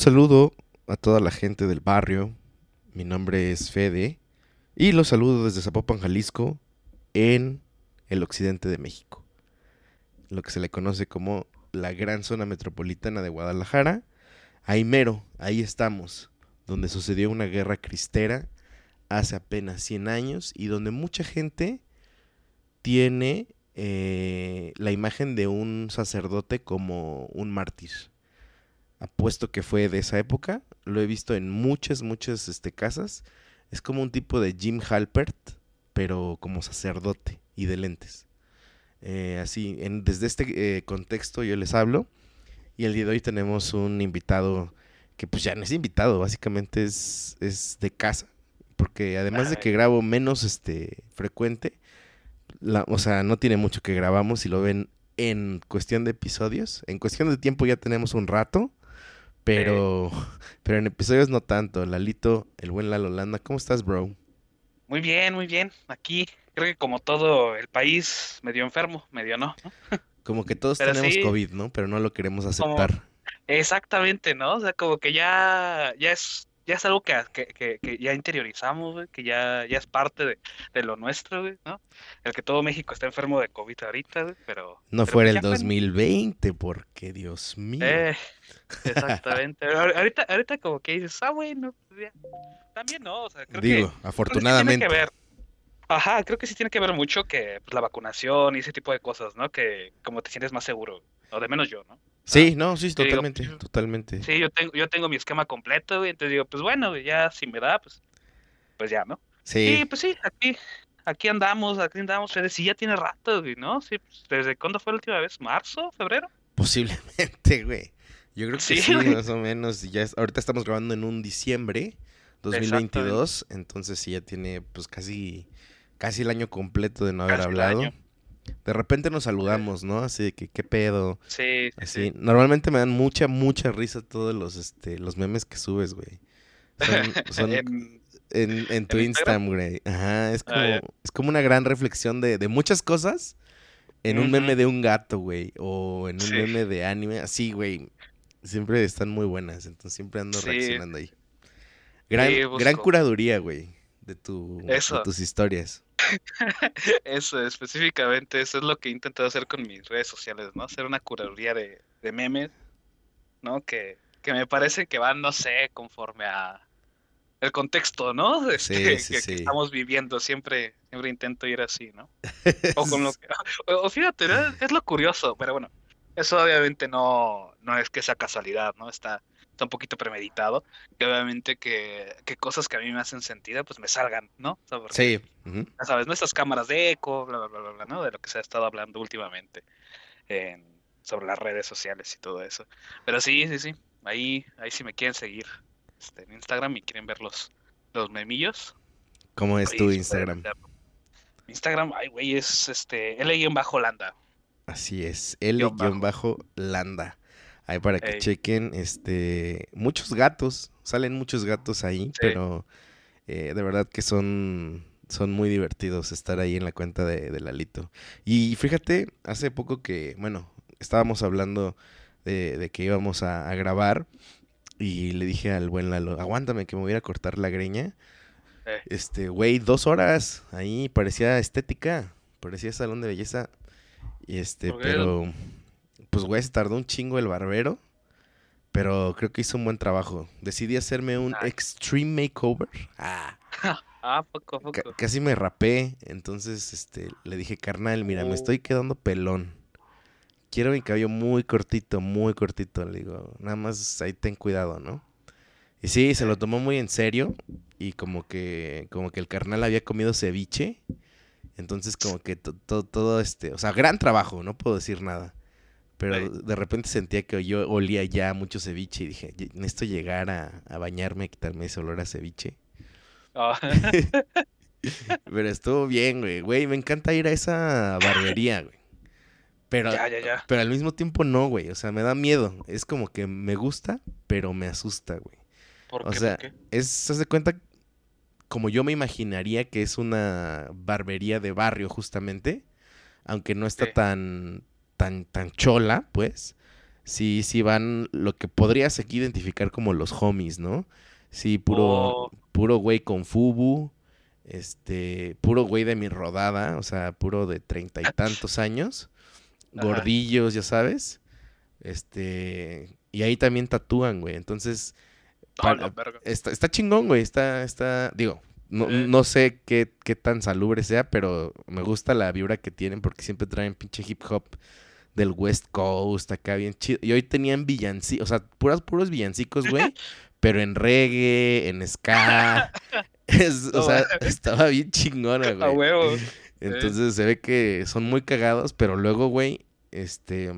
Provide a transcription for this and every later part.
Saludo a toda la gente del barrio. Mi nombre es Fede y los saludo desde Zapopan, Jalisco, en el occidente de México. Lo que se le conoce como la gran zona metropolitana de Guadalajara. Ahí mero, ahí estamos, donde sucedió una guerra cristera hace apenas 100 años y donde mucha gente tiene eh, la imagen de un sacerdote como un mártir apuesto que fue de esa época. Lo he visto en muchas, muchas este, casas. Es como un tipo de Jim Halpert, pero como sacerdote y de lentes. Eh, así, en, desde este eh, contexto yo les hablo. Y el día de hoy tenemos un invitado que pues ya no es invitado, básicamente es, es de casa. Porque además de que grabo menos este, frecuente, la, o sea, no tiene mucho que grabamos y lo ven en cuestión de episodios. En cuestión de tiempo ya tenemos un rato. Pero, pero en episodios no tanto. Lalito, el buen Lalo Landa, ¿cómo estás, bro? Muy bien, muy bien. Aquí creo que como todo el país, medio enfermo, medio no. Como que todos tenemos COVID, ¿no? Pero no lo queremos aceptar. Exactamente, ¿no? O sea, como que ya, ya es ya es algo que, que, que, ya interiorizamos, que ya, ya es parte de, de, lo nuestro, ¿no? El que todo México está enfermo de COVID ahorita, pero... No fuera el 2020, porque Dios mío. Eh, exactamente. ahorita, ahorita como que dices, ah, bueno, pues también no, o sea, creo Digo, afortunadamente. que ver. Ajá, creo que sí tiene que ver mucho que pues, la vacunación y ese tipo de cosas, ¿no? Que como te sientes más seguro, o de menos yo, ¿no? Sí, no, sí, totalmente, totalmente. Sí, yo tengo, yo tengo mi esquema completo, güey, entonces digo, pues bueno, ya si me da, pues, pues ya, ¿no? Sí. Sí, pues sí, aquí, aquí andamos, aquí andamos, sí, ya tiene rato, güey, ¿no? Sí, pues, ¿desde cuándo fue la última vez? ¿Marzo? ¿Febrero? Posiblemente, güey. Yo creo que sí, más o menos, ya ahorita estamos grabando en un diciembre 2022, entonces sí, ya tiene, pues, casi, casi el año completo de no haber hablado. De repente nos saludamos, ¿no? Así de que, ¿qué pedo? Sí, Así. Normalmente me dan mucha, mucha risa todos los, este, los memes que subes, güey. Son, en, tu Instagram, güey. Ajá, es ah, como, es como una gran reflexión de, de muchas cosas en un meme de un gato, güey. O en un meme de anime. Así, güey. Siempre están muy buenas. Entonces siempre ando reaccionando ahí. Gran, gran curaduría, güey. De, tu, de tus historias. Eso, específicamente, eso es lo que he intentado hacer con mis redes sociales, ¿no? Hacer una curaduría de, memes, ¿no? Que, que me parece que van, no sé, conforme a el contexto, ¿no? Este, que, estamos viviendo. Siempre, siempre intento ir así, ¿no? O con lo o, fíjate, es lo curioso, pero bueno, eso obviamente no, no es que sea casualidad, ¿no? Está un poquito premeditado, que obviamente que, que, cosas que a mí me hacen sentido, pues me salgan, ¿no? sí. Ya sabes, nuestras cámaras de eco, bla, bla, bla, bla, ¿no? De lo que se ha estado hablando últimamente sobre las redes sociales y todo eso. Pero sí, sí, sí, ahí, ahí si me quieren seguir este, en Instagram y quieren ver los, los memillos. ¿Cómo es tu Instagram? Instagram, ay, güey, es este, L-Landa. Así es, L-Landa. Ahí para que chequen, este, muchos gatos, salen muchos gatos ahí, pero eh, de verdad que son, son muy divertidos estar ahí en la cuenta de, de, Lalito. Y fíjate, hace poco que, bueno, estábamos hablando de, que íbamos a, grabar y le dije al buen Lalo, aguántame que me voy a cortar la greña. Eh. Este, güey, dos horas. Ahí parecía estética. Parecía salón de belleza. Y este, pero. Pues, güey, se tardó un chingo el barbero. Pero creo que hizo un buen trabajo. Decidí hacerme un extreme makeover. Ah. Ah, poco poco. casi me rapé. Entonces, este, le dije, carnal, mira, me Oh. estoy quedando pelón. Quiero mi cabello muy cortito, muy cortito. Le digo, nada más ahí ten cuidado, ¿no? Y sí, se lo tomó muy en serio. Y como que, como que el carnal había comido ceviche. Entonces, como que to- to- todo este, o sea, gran trabajo, no puedo decir nada. Pero Sí. de repente sentía que yo olía ya mucho ceviche y dije, "Ye- necesito llegar a, a bañarme, a quitarme ese olor a ceviche. Ah, Pero estuvo bien, güey. Güey, me encanta ir a esa barbería, güey. Pero, ya, ya, ya. pero al mismo tiempo no, güey. O sea, me da miedo. Es como que me gusta, pero me asusta, güey. ¿Por O qué? sea, ¿Por qué? es, haz de cuenta, como yo me imaginaría que es una barbería de barrio, justamente. Aunque no está Sí. tan, tan, tan chola, pues. Sí, sí van lo que podrías aquí identificar como los homies, ¿no? Sí, puro, Oh. puro güey con fubu. Este, puro güey de mi rodada, o sea, puro de treinta y tantos años. Ajá. Gordillos, ya sabes. Este, y ahí también tatúan, güey. Entonces, para-. Está, está chingón, güey. Está, está, digo, no, no sé qué, qué tan salubre sea, pero me gusta la vibra que tienen porque siempre traen pinche hip hop del West Coast, acá bien chido. Y hoy tenían villancicos, o sea, puras, puros villancicos, güey, pero en reggae, en ska. Es- o sea, estaba bien chingona, A güey. huevo. Entonces se ve que son muy cagados, pero luego, güey, este...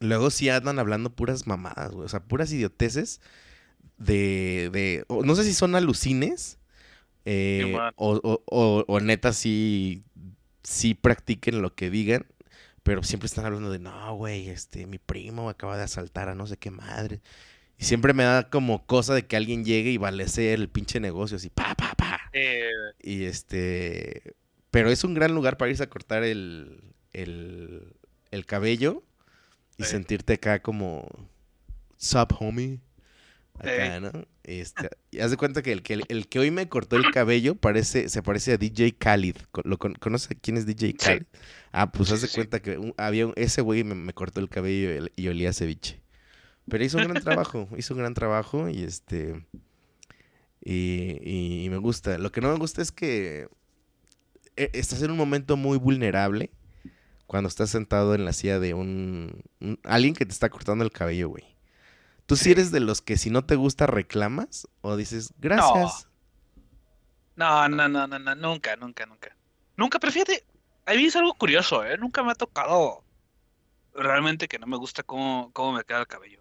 Luego sí andan hablando puras mamadas, güey. O sea, puras idioteces de... de no sé si son alucines. eh, o, o, o, o neta sí, sí practiquen lo que digan. Pero siempre están hablando de, no, güey, este, mi primo acaba de asaltar a no sé qué madre. Y siempre me da como cosa de que alguien llegue y balece el pinche negocio así, pa, pa, pa. Eh, Y este. Pero es un gran lugar para irse a cortar el, el, el cabello y sentirte acá como. Sup, homie. Acá. ¿no? Este, y haz de cuenta que el, que el que hoy me cortó el cabello parece, se parece a DJ Khalid. ¿Lo con- ¿Conoces quién es DJ Khalid? Ah, pues haz de cuenta que un- había un- ese güey me, me cortó el cabello y, olía ceviche. Pero hizo un gran trabajo, hizo un gran trabajo y este. Y, y- y me gusta. Lo que no me gusta es que eh, estás en un momento muy vulnerable cuando estás sentado en la silla de un, un- alguien que te está cortando el cabello, güey. ¿Tú sí eres de los que si no te gusta reclamas o dices gracias? No, no, no, no, no, nunca, nunca, nunca. Nunca, pero fíjate, a mí es algo curioso, ¿eh? Nunca me ha tocado realmente que no me gusta cómo, cómo me queda el cabello.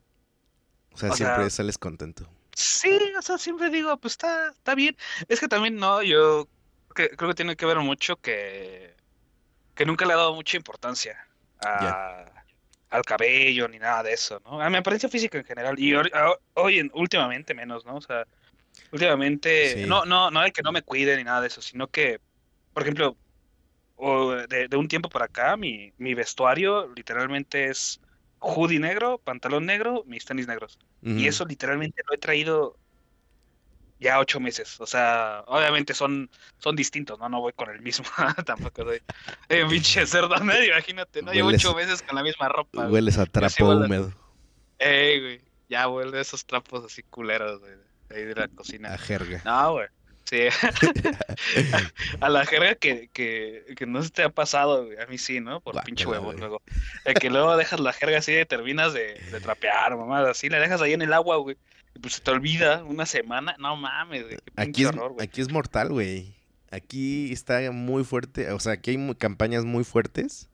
O sea, o siempre sea- sales contento. Sí, o sea, siempre digo, pues está, está bien. Es que también no, yo que- creo que tiene que ver mucho que, que nunca le he dado mucha importancia a, al cabello ni nada de eso, ¿no? A mi apariencia física en general. Y hoy, últimamente menos, ¿no? O sea, últimamente, Sí. no, no, no de que no me cuide ni nada de eso, sino que, por ejemplo, o de, de un tiempo para acá, mi, mi vestuario literalmente es hoodie negro, pantalón negro, mis tenis negros. Y eso literalmente lo he traído ya ocho meses. O sea, obviamente son, son distintos, ¿no? No voy con el mismo. Tampoco soy eh, pinche cerdo medio, imagínate, ¿no? Llevo ocho meses con la misma ropa. Hueles a trapo huele. húmedo, Ey, güey. Ya vuelve esos trapos así culeros, güey, ahí de la cocina. a jerga. No, güey. Sí. A la jerga que, que, que no se te ha pasado, güey. A mí sí, ¿no? Por pinche huevo, güey. luego. De que luego dejas la jerga así y terminas de, de trapear, mamá. Así la dejas ahí en el agua, güey. Y pues se te olvida una semana. No mames, güey. Qué Aquí es, horror, güey. aquí es mortal, güey. Aquí está muy fuerte, o sea, aquí hay campañas muy fuertes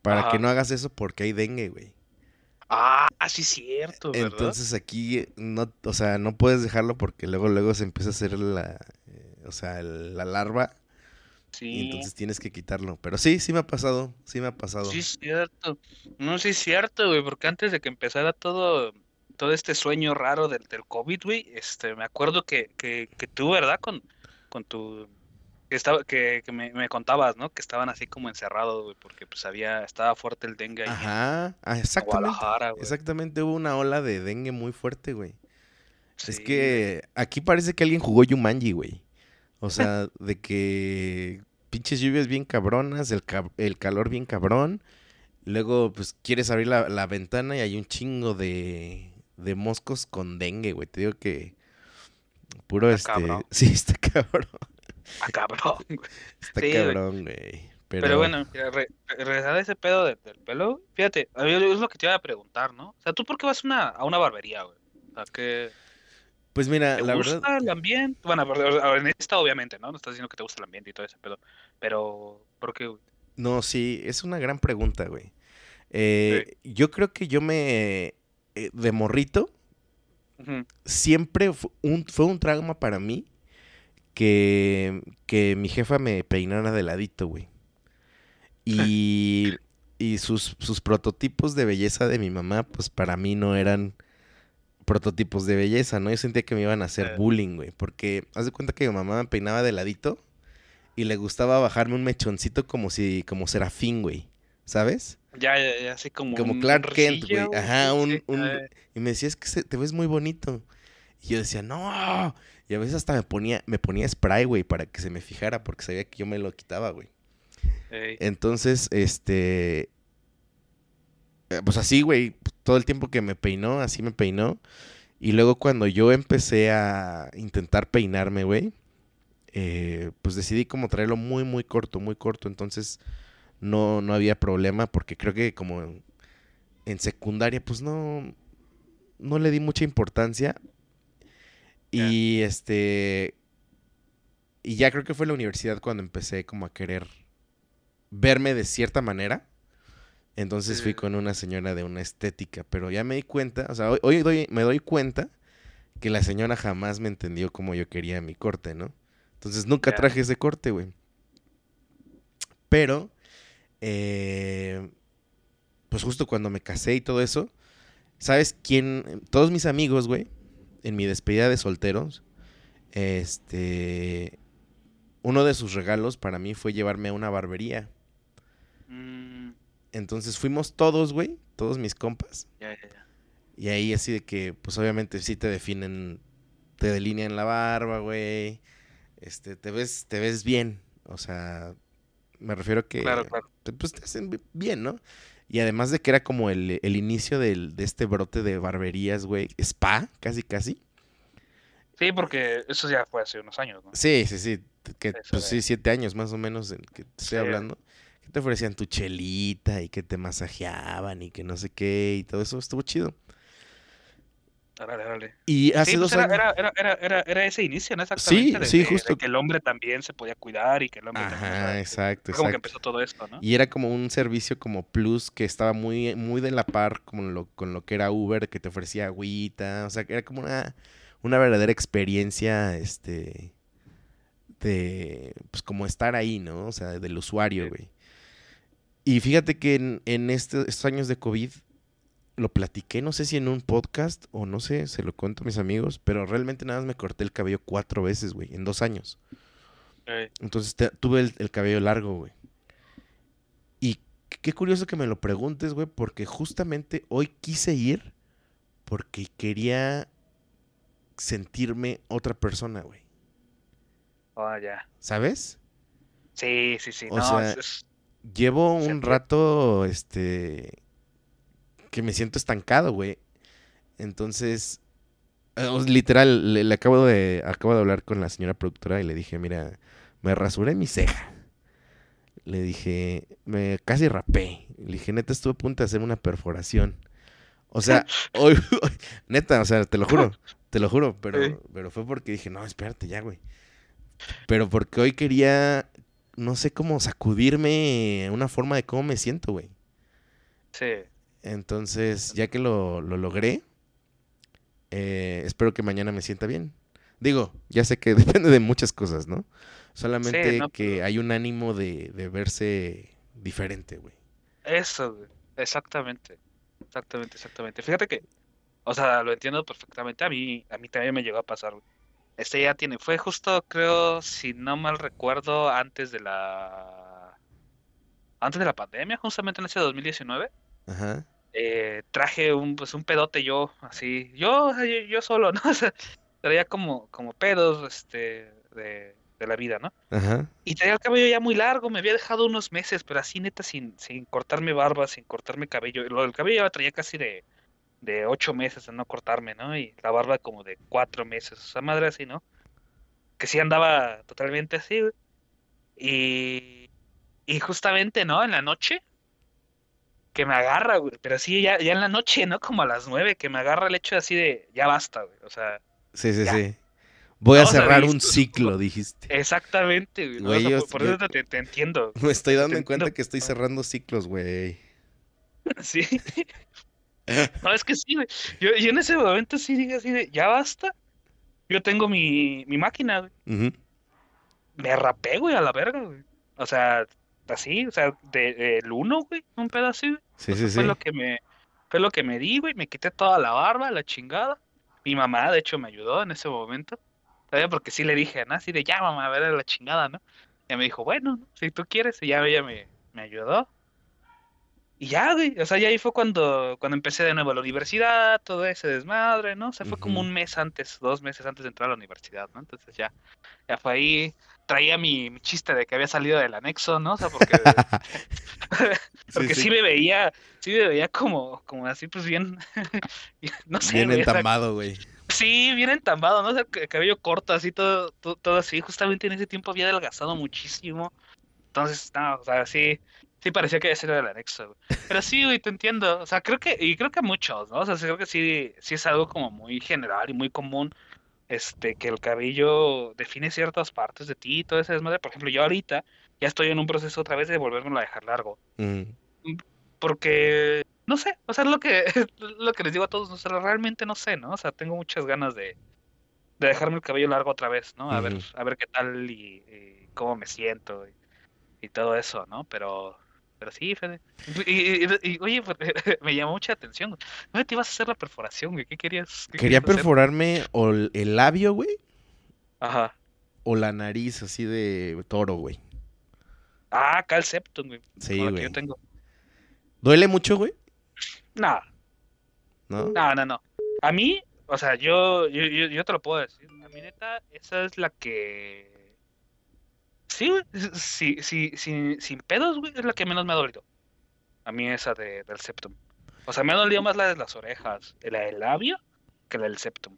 para que no hagas eso porque hay dengue, güey. Ah, sí, cierto, ¿verdad? Entonces aquí no, o sea, no puedes dejarlo porque luego luego se empieza a hacer la, eh, o sea, la larva y sí. entonces tienes que quitarlo. Pero sí, sí me ha pasado, sí me ha pasado. Sí, es cierto. No, sí, es cierto, güey, porque antes de que empezara todo, todo este sueño raro del, del COVID, güey, este, me acuerdo que, que, que tú, ¿verdad? Con, con tu, que estaba, que, que me, me contabas, ¿no? Que estaban así como encerrados, güey, porque pues había, estaba fuerte el dengue ahí en Ajá, ah, exactamente. Guadalajara, güey. Exactamente, hubo una ola de dengue muy fuerte, güey. Es que aquí parece que alguien jugó Yumanji, güey. O sea, de que pinches lluvias bien cabronas, el, ca- el calor bien cabrón. Luego, pues, quieres abrir la, la ventana y hay un chingo de, de moscos con dengue, güey. Te digo que puro Está este... cabrón. Sí, está cabrón. Ah, cabrón, güey. Está Sí, cabrón, güey. Pero, Pero bueno, mira, re- regresar a ese pedo de- del pelo, fíjate, a mí es lo que te iba a preguntar, ¿no? O sea, ¿tú por qué vas a una, a una barbería, güey? O sea, que Pues mira, ¿te la gusta verdad... el ambiente? Bueno, en esta obviamente, ¿no? No estás diciendo que te gusta el ambiente y todo ese pedo, pero ¿por qué, güey? No, sí, es una gran pregunta, güey. Eh, Yo creo que yo me... eh, de morrito, siempre fu- un, fue un trauma para mí que, que mi jefa me peinara de ladito, güey. Y, y sus, sus prototipos de belleza de mi mamá, pues para mí no eran prototipos de belleza, ¿no? Yo sentía que me iban a hacer Eh. bullying, güey. Porque haz de cuenta que mi mamá me peinaba de ladito y le gustaba bajarme un mechoncito como si, como serafín, güey. ¿Sabes? Ya, ya, ya, así como Como un Clark Kent, güey. Ajá, un, Y me decía, es que se- te ves muy bonito. Y yo decía, no. Y a veces hasta me ponía, me ponía spray, güey, para que se me fijara, porque sabía que yo me lo quitaba, güey. ey. Entonces, este. eh, Pues así, güey. Todo el tiempo que me peinó, así me peinó. Y luego cuando yo empecé a intentar peinarme, güey. eh, pues decidí como traerlo muy, muy corto, muy corto. Entonces no, no había problema porque creo que como en, en secundaria, pues no, no le di mucha importancia. Y este... Y ya creo que fue la universidad cuando empecé como a querer verme de cierta manera. Entonces fui con una señora de una estética, pero ya me di cuenta, o sea, hoy, hoy doy- me doy cuenta que la señora jamás me entendió como yo quería mi corte, ¿no? Entonces nunca traje ese corte, güey. Pero, eh, pues justo cuando me casé y todo eso, ¿sabes quién? Todos mis amigos, güey, en mi despedida de solteros, este, uno de sus regalos para mí fue llevarme a una barbería. Mm, Entonces fuimos todos, güey, todos mis compas. ya, ya, ya. Y ahí así de que, pues obviamente sí te definen, te delinean la barba, güey. Este, te ves, te ves bien. O sea, me refiero que, Claro, claro. te- pues te hacen bi- bien, ¿no? Y además de que era como el, el inicio del, de este brote de barberías, güey. Spa, casi, casi. Sí, porque eso ya fue hace unos años, ¿no? Sí, sí, sí. t- Que, Eso pues de- sí, siete años más o menos en que te estoy Sí. hablando. Que te ofrecían tu chelita y que te masajeaban y que no sé qué y todo eso. Estuvo chido. Y hace Sí, pues dos era, años. era, era, era, ese inicio, ¿no? Exactamente. de- sí, de- justo. de que el hombre también se podía cuidar y que el hombre también. Ajá, exacto, fue como que empezó todo esto, ¿no? Y era como un servicio como plus que estaba muy, muy de la par con lo, con lo que era Uber, que te ofrecía agüita, o sea, que era como una, una verdadera experiencia, este, de, pues como estar ahí, ¿no? O sea, del usuario, Sí. güey. Y fíjate que en, en este- estos años de COVID lo platiqué, no sé si en un podcast o no sé, se lo cuento a mis amigos, pero realmente nada más me corté el cabello cuatro veces, güey, en dos años. Entonces te- tuve el, el cabello largo, güey. Y qué- curioso que me lo preguntes, güey, porque justamente hoy quise ir porque quería sentirme otra persona, güey. Oh, ya. ¿Sabes? Sí, sí, sí. O no, sea, es- Llevo un rato, este, que me siento estancado, güey. Entonces, eh, literal, le, le acabo de, acabo de hablar con la señora productora y le dije, mira, me rasuré mi ceja. Le dije, me casi rapé. Le dije, neta, estuve a punto de hacer una perforación. O sea, hoy, neta, o sea, te lo juro, te lo juro, pero, pero fue porque dije, no, espérate ya, güey. Pero porque hoy quería, no sé cómo sacudirme una forma de cómo me siento, güey. sí. Entonces, ya que lo, lo logré, eh, espero que mañana me sienta bien. Digo, ya sé que depende de muchas cosas, ¿no? Solamente no, que pero- hay un ánimo de, de verse diferente, güey. Eso, güey. Exactamente. Exactamente, exactamente. Fíjate que, o sea, lo entiendo perfectamente. A mí, a mí también me llegó a pasar, güey. Este ya tiene, fue justo, creo, si no mal recuerdo, antes de la, antes de la pandemia, justamente en ese 2019. Ajá. eh, traje un, pues, un pedote yo, así, yo, yo, yo solo, ¿no? O sea, traía como, como pedos, este, de, de la vida, ¿no? Ajá. Y traía el cabello ya muy largo, me había dejado unos meses, pero así neta, sin, sin cortarme barba, sin cortarme cabello. Lo del cabello ya lo traía casi de, de ocho meses de no cortarme, ¿no? Y la barba como de cuatro meses, o sea, madre así, ¿no? Que sí andaba totalmente así. Y, y justamente, ¿no? En la noche, que me agarra, güey, pero sí, ya, ya en la noche, ¿no? Como a las nueve, que me agarra el hecho así de, ya basta, güey, o sea, Sí, sí, Ya. sí. Voy a No, o sea, cerrar un ciclo, dijiste. exactamente, güey, ¿no? O Güey, sea, yo- por, yo- eso te, te entiendo, Me estoy dando en cuenta que estoy cerrando ciclos, güey. sí. No, es que sí, güey, yo, yo en ese momento sí dije así de, ya basta, yo tengo mi, mi máquina, güey. Me rapé, güey, a la verga, güey. O sea, así, o sea, de- del uno, güey, un pedo así, güey. Sí, O sea, sí, fue sí. lo que me, fue lo que me di, güey. Me quité toda la barba, la chingada. Mi mamá, de hecho, me ayudó en ese momento. ¿Sabes? Porque sí le dije, ¿no? Así de, ya, mamá, a ver la chingada, ¿no? Y me dijo, bueno, ¿no? si tú quieres. Y ya ella me, me ayudó. Y ya, güey. O sea, ya ahí fue cuando, cuando empecé de nuevo a la universidad, todo ese desmadre, ¿no? O sea, fue como un mes antes, dos meses antes de entrar a la universidad, ¿no? Entonces ya, ya fue ahí. Traía mi, mi chiste de que había salido del anexo, ¿no? O sea, porque, porque sí, me veía, sí me veía como, como así, pues bien, no sé, Bien güey, o sea, entambado, güey. Sí, bien entambado, ¿no? O sea, el cabello corto, así todo, todo, todo así. Justamente en ese tiempo había adelgazado muchísimo. Entonces, no, o sea, sí, sí parecía que había sido del anexo, güey. Pero sí, güey, te entiendo. O sea, creo que, y creo que muchos, ¿no? O sea, creo que sí, sí es algo como muy general y muy común, este, que el cabello define ciertas partes de ti y todo ese desmadre. Por ejemplo, yo ahorita ya estoy en un proceso otra vez de volverme a dejar largo. Ujú. Porque, no sé, o sea, es lo que, lo que les digo a todos, o sea, realmente no sé, ¿no? O sea, tengo muchas ganas de, de dejarme el cabello largo otra vez, ¿no? A ver, a ver qué tal y, y cómo me siento y, y todo eso, ¿no? Pero, pero sí, Fede. Y, y- y- oye, pues, me llamó mucha atención. ¿Dónde te ibas a hacer la perforación, güey? ¿Qué querías? qué Quería querías perforarme o el labio, güey, Ajá. o la nariz así de toro, güey. Ah, acá el septum, güey. Sí, como güey. yo tengo. ¿Duele mucho, güey? No, ¿No? No, no, no. A mí, o sea, yo, yo, yo, yo te lo puedo decir. A mí, neta, esa es la que. Sí, güey. Sí, sí, sí, sin pedos, güey, es la que menos me ha dolido. A mí, esa de, del septum. O sea, me ha dolido más la de las orejas, la del labio, que la del septum.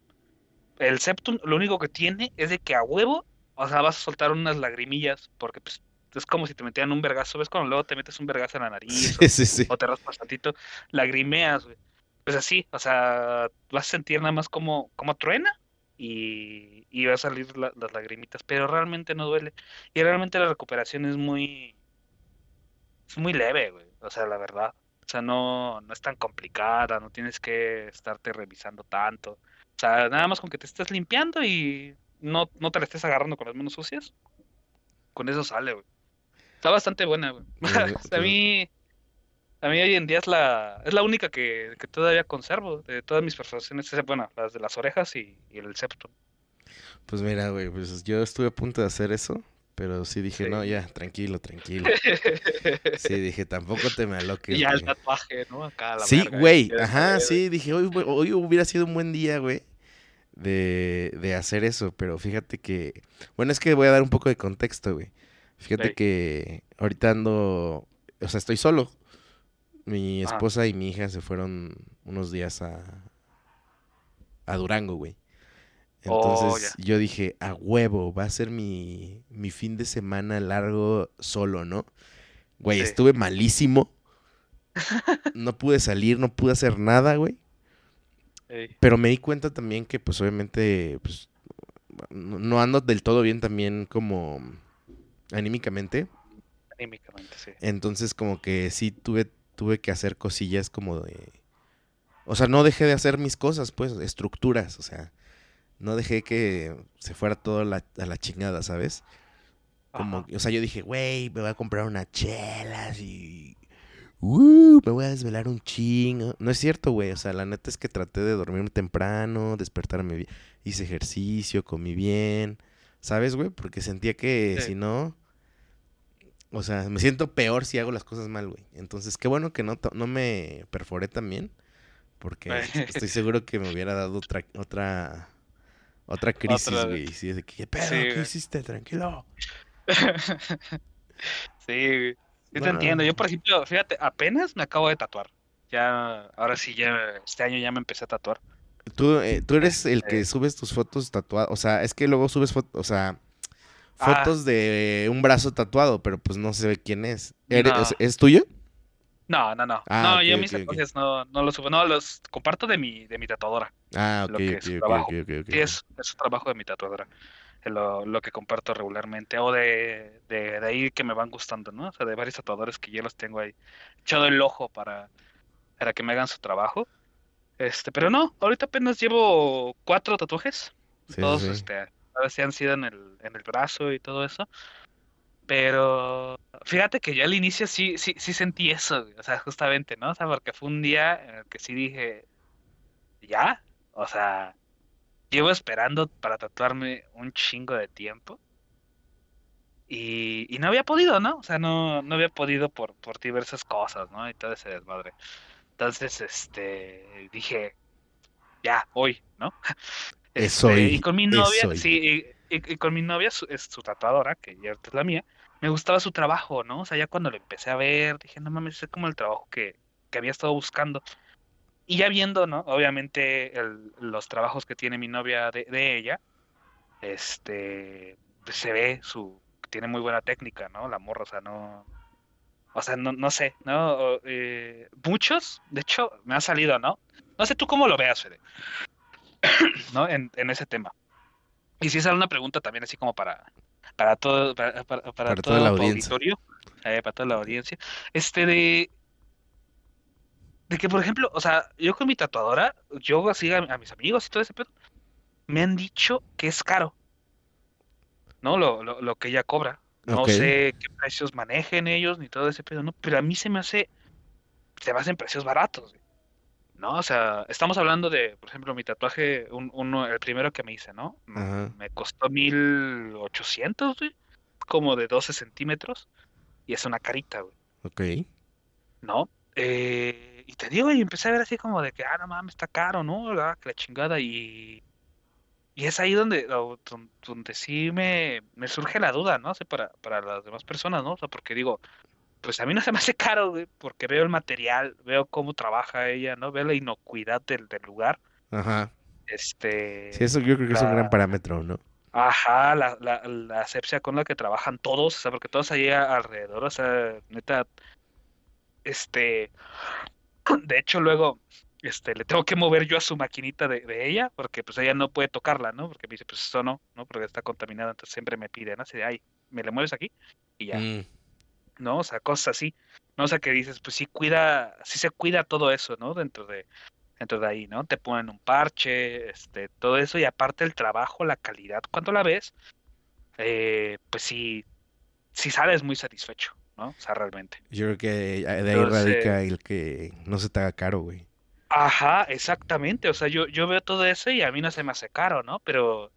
El septum, lo único que tiene es de que a huevo, o sea, vas a soltar unas lagrimillas, porque pues es como si te metieran un vergazo. ¿Ves cuando luego te metes un vergazo en la nariz? Sí, sí, sí. o te raspas tantito, lagrimeas, güey. Pues así, o sea, vas a sentir nada más como, como truena y, y va a salir la- las lagrimitas, pero realmente no duele. Y realmente la recuperación es muy, es muy leve, güey. O sea, la verdad. O sea, no, no es tan complicada, no tienes que estarte revisando tanto. O sea, nada más con que te estés limpiando y no, no te la estés agarrando con las manos sucias. Con eso sale, güey. Está bastante buena, güey. A mí, a mí hoy en día es la, es la única que, que todavía conservo de todas mis perforaciones. es- Bueno, las de las orejas y, y el septum. Pues mira, güey, pues yo estuve a punto de hacer eso, pero sí dije, Sí. no, ya, tranquilo, tranquilo. Sí, dije, tampoco te me aloques, Y ya el tatuaje, ¿no? Acá a la Sí, güey, ajá, sí, dije, hoy, hoy hubiera sido un buen día, güey, de, de hacer eso, pero fíjate que, bueno, es que voy a dar un poco de contexto, güey. Fíjate que ahorita ando, o sea, estoy solo. Mi Ajá. esposa y mi hija se fueron unos días a, a Durango, güey. Oh, Entonces yo dije, a huevo, va a ser mi, mi fin de semana largo solo, ¿no? Güey, Sí. estuve malísimo. No pude salir, no pude hacer nada, güey. Ey, Pero me di cuenta también que, pues, obviamente, pues, no ando del todo bien también como anímicamente. anímicamente, sí. Entonces, como que sí tuve, tuve que hacer cosillas como de... O sea, no dejé de hacer mis cosas, pues, estructuras, o sea, no dejé que se fuera todo a la, a la chingada, ¿sabes? Como, Ajá. o sea, yo dije, güey, me voy a comprar unas chelas y... Uh, me voy a desvelar un chingo. No es cierto, güey. O sea, la neta es que traté de dormirme temprano, despertarme bien. Hice ejercicio, comí bien. ¿Sabes, güey? Porque sentía que Sí. si no... O sea, me siento peor si hago las cosas mal, güey. Entonces, qué bueno que no, no me perforé también. Porque estoy seguro que me hubiera dado otra, otra, otra crisis, güey. Sí, de que, ¿qué pedo? Sí, ¿Qué güey. hiciste? Tranquilo. Sí, sí te No, no, entiendo. Yo, por ejemplo, fíjate, apenas me acabo de tatuar. Ya, ahora sí, ya, este año ya me empecé a tatuar. Tú, eh, tú eres el que Eh. subes tus fotos tatuadas. O sea, es que luego subes fotos, o sea, Ah. fotos de un brazo tatuado, pero pues no se ve quién es. ¿Eres- No. ¿Es, tuyo? No, no, no. Ah, no, yo mis ok, ok. tatuajes no, no los subo. No, los comparto de mi, de mi tatuadora. Ah, ok, Lo que es su ok, trabajo. Sí, es, es un trabajo de mi tatuadora. Es Lo, lo que comparto regularmente. O de, de, de ahí que me van gustando, ¿no? O sea, de varios tatuadores que yo los tengo ahí echado el ojo para, para que me hagan su trabajo. Este, pero no, ahorita apenas llevo cuatro tatuajes. Sí, sí, Todos, sí. este, a veces han sido en el, en el brazo y todo eso. Pero fíjate que yo al inicio sí, sí, sí sentí eso, O sea, justamente, ¿no? O sea, porque fue un día en el que sí dije, ¿ya? O sea, llevo esperando para tatuarme un chingo de tiempo. Y, y no había podido, ¿no? O sea, no, no había podido por, por diversas cosas, ¿no? Y todo ese desmadre. Entonces, este, dije, ya, hoy, ¿no? Es Este, hoy, y con mi novia, sí, y, y- y con mi novia, su, es su tatuadora, que ya es la mía, me gustaba su trabajo, ¿no? O sea, ya cuando lo empecé a ver, dije, no mames, es como el trabajo que, que había estado buscando. Y ya viendo, ¿no? Obviamente el- los trabajos que tiene mi novia de, de ella, este, pues se ve su, tiene muy buena técnica, ¿no? La morra, o sea, no, o sea, no, no sé, ¿no? Eh, muchos, de hecho, me ha salido, ¿no? No sé tú cómo lo veas, Fede, ¿no? En, en ese tema. Y si esa es una pregunta también así como para, para todo, para, para, para Para todo toda la audiencia. auditorio, eh, para toda la audiencia, este de, de que, por ejemplo, o sea, yo con mi tatuadora, yo así a, a mis amigos y todo ese pedo, me han dicho que es caro, ¿no? Lo, lo, lo que ella cobra. No sé qué precios manejen ellos ni todo ese pedo, ¿no? Pero a mí se me hace, se me hacen precios baratos. ¿No? O sea, estamos hablando de, por ejemplo, mi tatuaje, un, uno, el primero que me hice, ¿no? Me- Ajá. Me costó 1800, güey, como de 12 centímetros, y es una carita, güey, Ok. ¿no? Eh, y te digo, y empecé a ver así como de que, ah, no mames, está caro, ¿no? Ah, que la chingada, y, y es ahí donde, do- don- donde sí me, me surge la duda, ¿no? O sea, para, para las demás personas, ¿no? O sea, porque digo, pues a mí no se me hace caro, güey, porque veo el material, veo cómo trabaja ella, ¿no? Veo la inocuidad del, del lugar. Ajá. Este, Sí, eso yo creo que es un gran parámetro, ¿no? Ajá, la, la, la asepsia con la que trabajan todos, o sea, porque todos ahí a- alrededor, o sea, neta, este, de hecho luego, este, le tengo que mover yo a su maquinita de, de ella, porque pues ella no puede tocarla, ¿no? Porque me dice, pues eso no, ¿no? Porque está contaminada, entonces siempre me pide, ¿no? Así de, ay, me le mueves aquí y ya, Mm, ¿no? O sea, cosas así, ¿no? O sea, que dices, pues sí cuida, sí se cuida todo eso, ¿no? Dentro de, dentro de ahí, ¿no? Te ponen un parche, este, todo eso, y aparte el trabajo, la calidad, cuando la ves, eh, pues sí, sí sales muy satisfecho, ¿no? O sea, realmente. Yo creo que de ahí Entonces- radica el que no se te haga caro, güey. Ajá, exactamente, o sea, yo, yo veo todo eso y a mí no se me hace caro, ¿no? Pero,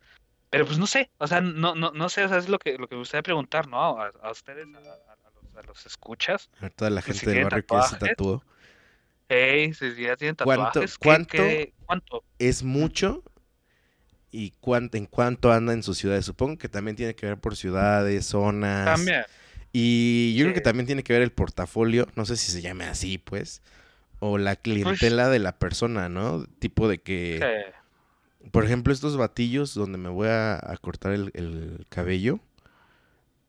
pero pues no sé, o sea, no, no, no sé, o sea, es lo que, lo que me gustaría preguntar, ¿no? A, a ustedes, a, a- a los, escuchas. A toda la Pues, gente si del barrio que se tatuó. Ey, si ya tienen ¿Cuánto- tatuajes, ¿qué- cuánto? qué- cuánto? ¿Es mucho? ¿Y cuánto, en cuánto anda en sus ciudades? Supongo que también tiene que ver por ciudades, zonas. También. Y yo creo que también tiene que ver el portafolio, no sé si se llame así, pues, o la clientela de la persona, ¿no? Tipo de que, Sí. por ejemplo, estos batillos donde me voy a, a cortar el, el cabello,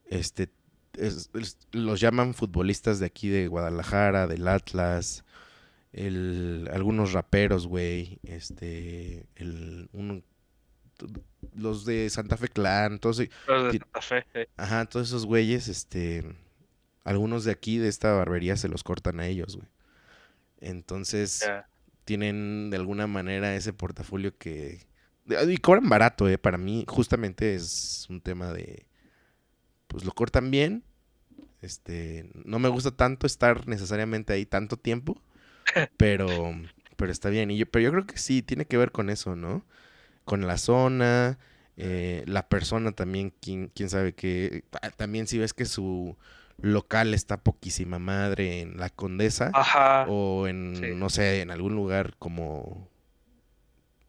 este, es- es- los llaman futbolistas de aquí de Guadalajara, del Atlas, el, algunos raperos, güey, este, el, los de Santa Fe Clan, todos, Los de Santa Fe, eh. Ajá, todos esos güeyes, este, algunos de aquí de esta barbería se los cortan a ellos, güey. Entonces, tienen de alguna manera ese portafolio que... Y cobran barato, eh. Para mí, justamente es un tema de... Pues lo cortan bien. Este, no me gusta tanto estar necesariamente ahí tanto tiempo, pero, pero está bien. Y yo, pero yo creo que sí, tiene que ver con eso, ¿no? Con la zona, eh, la persona también, quién, quién sabe qué. ah, También si ves que su local está poquísima madre en la Condesa Ajá. o en, sí. no sé, en algún lugar como...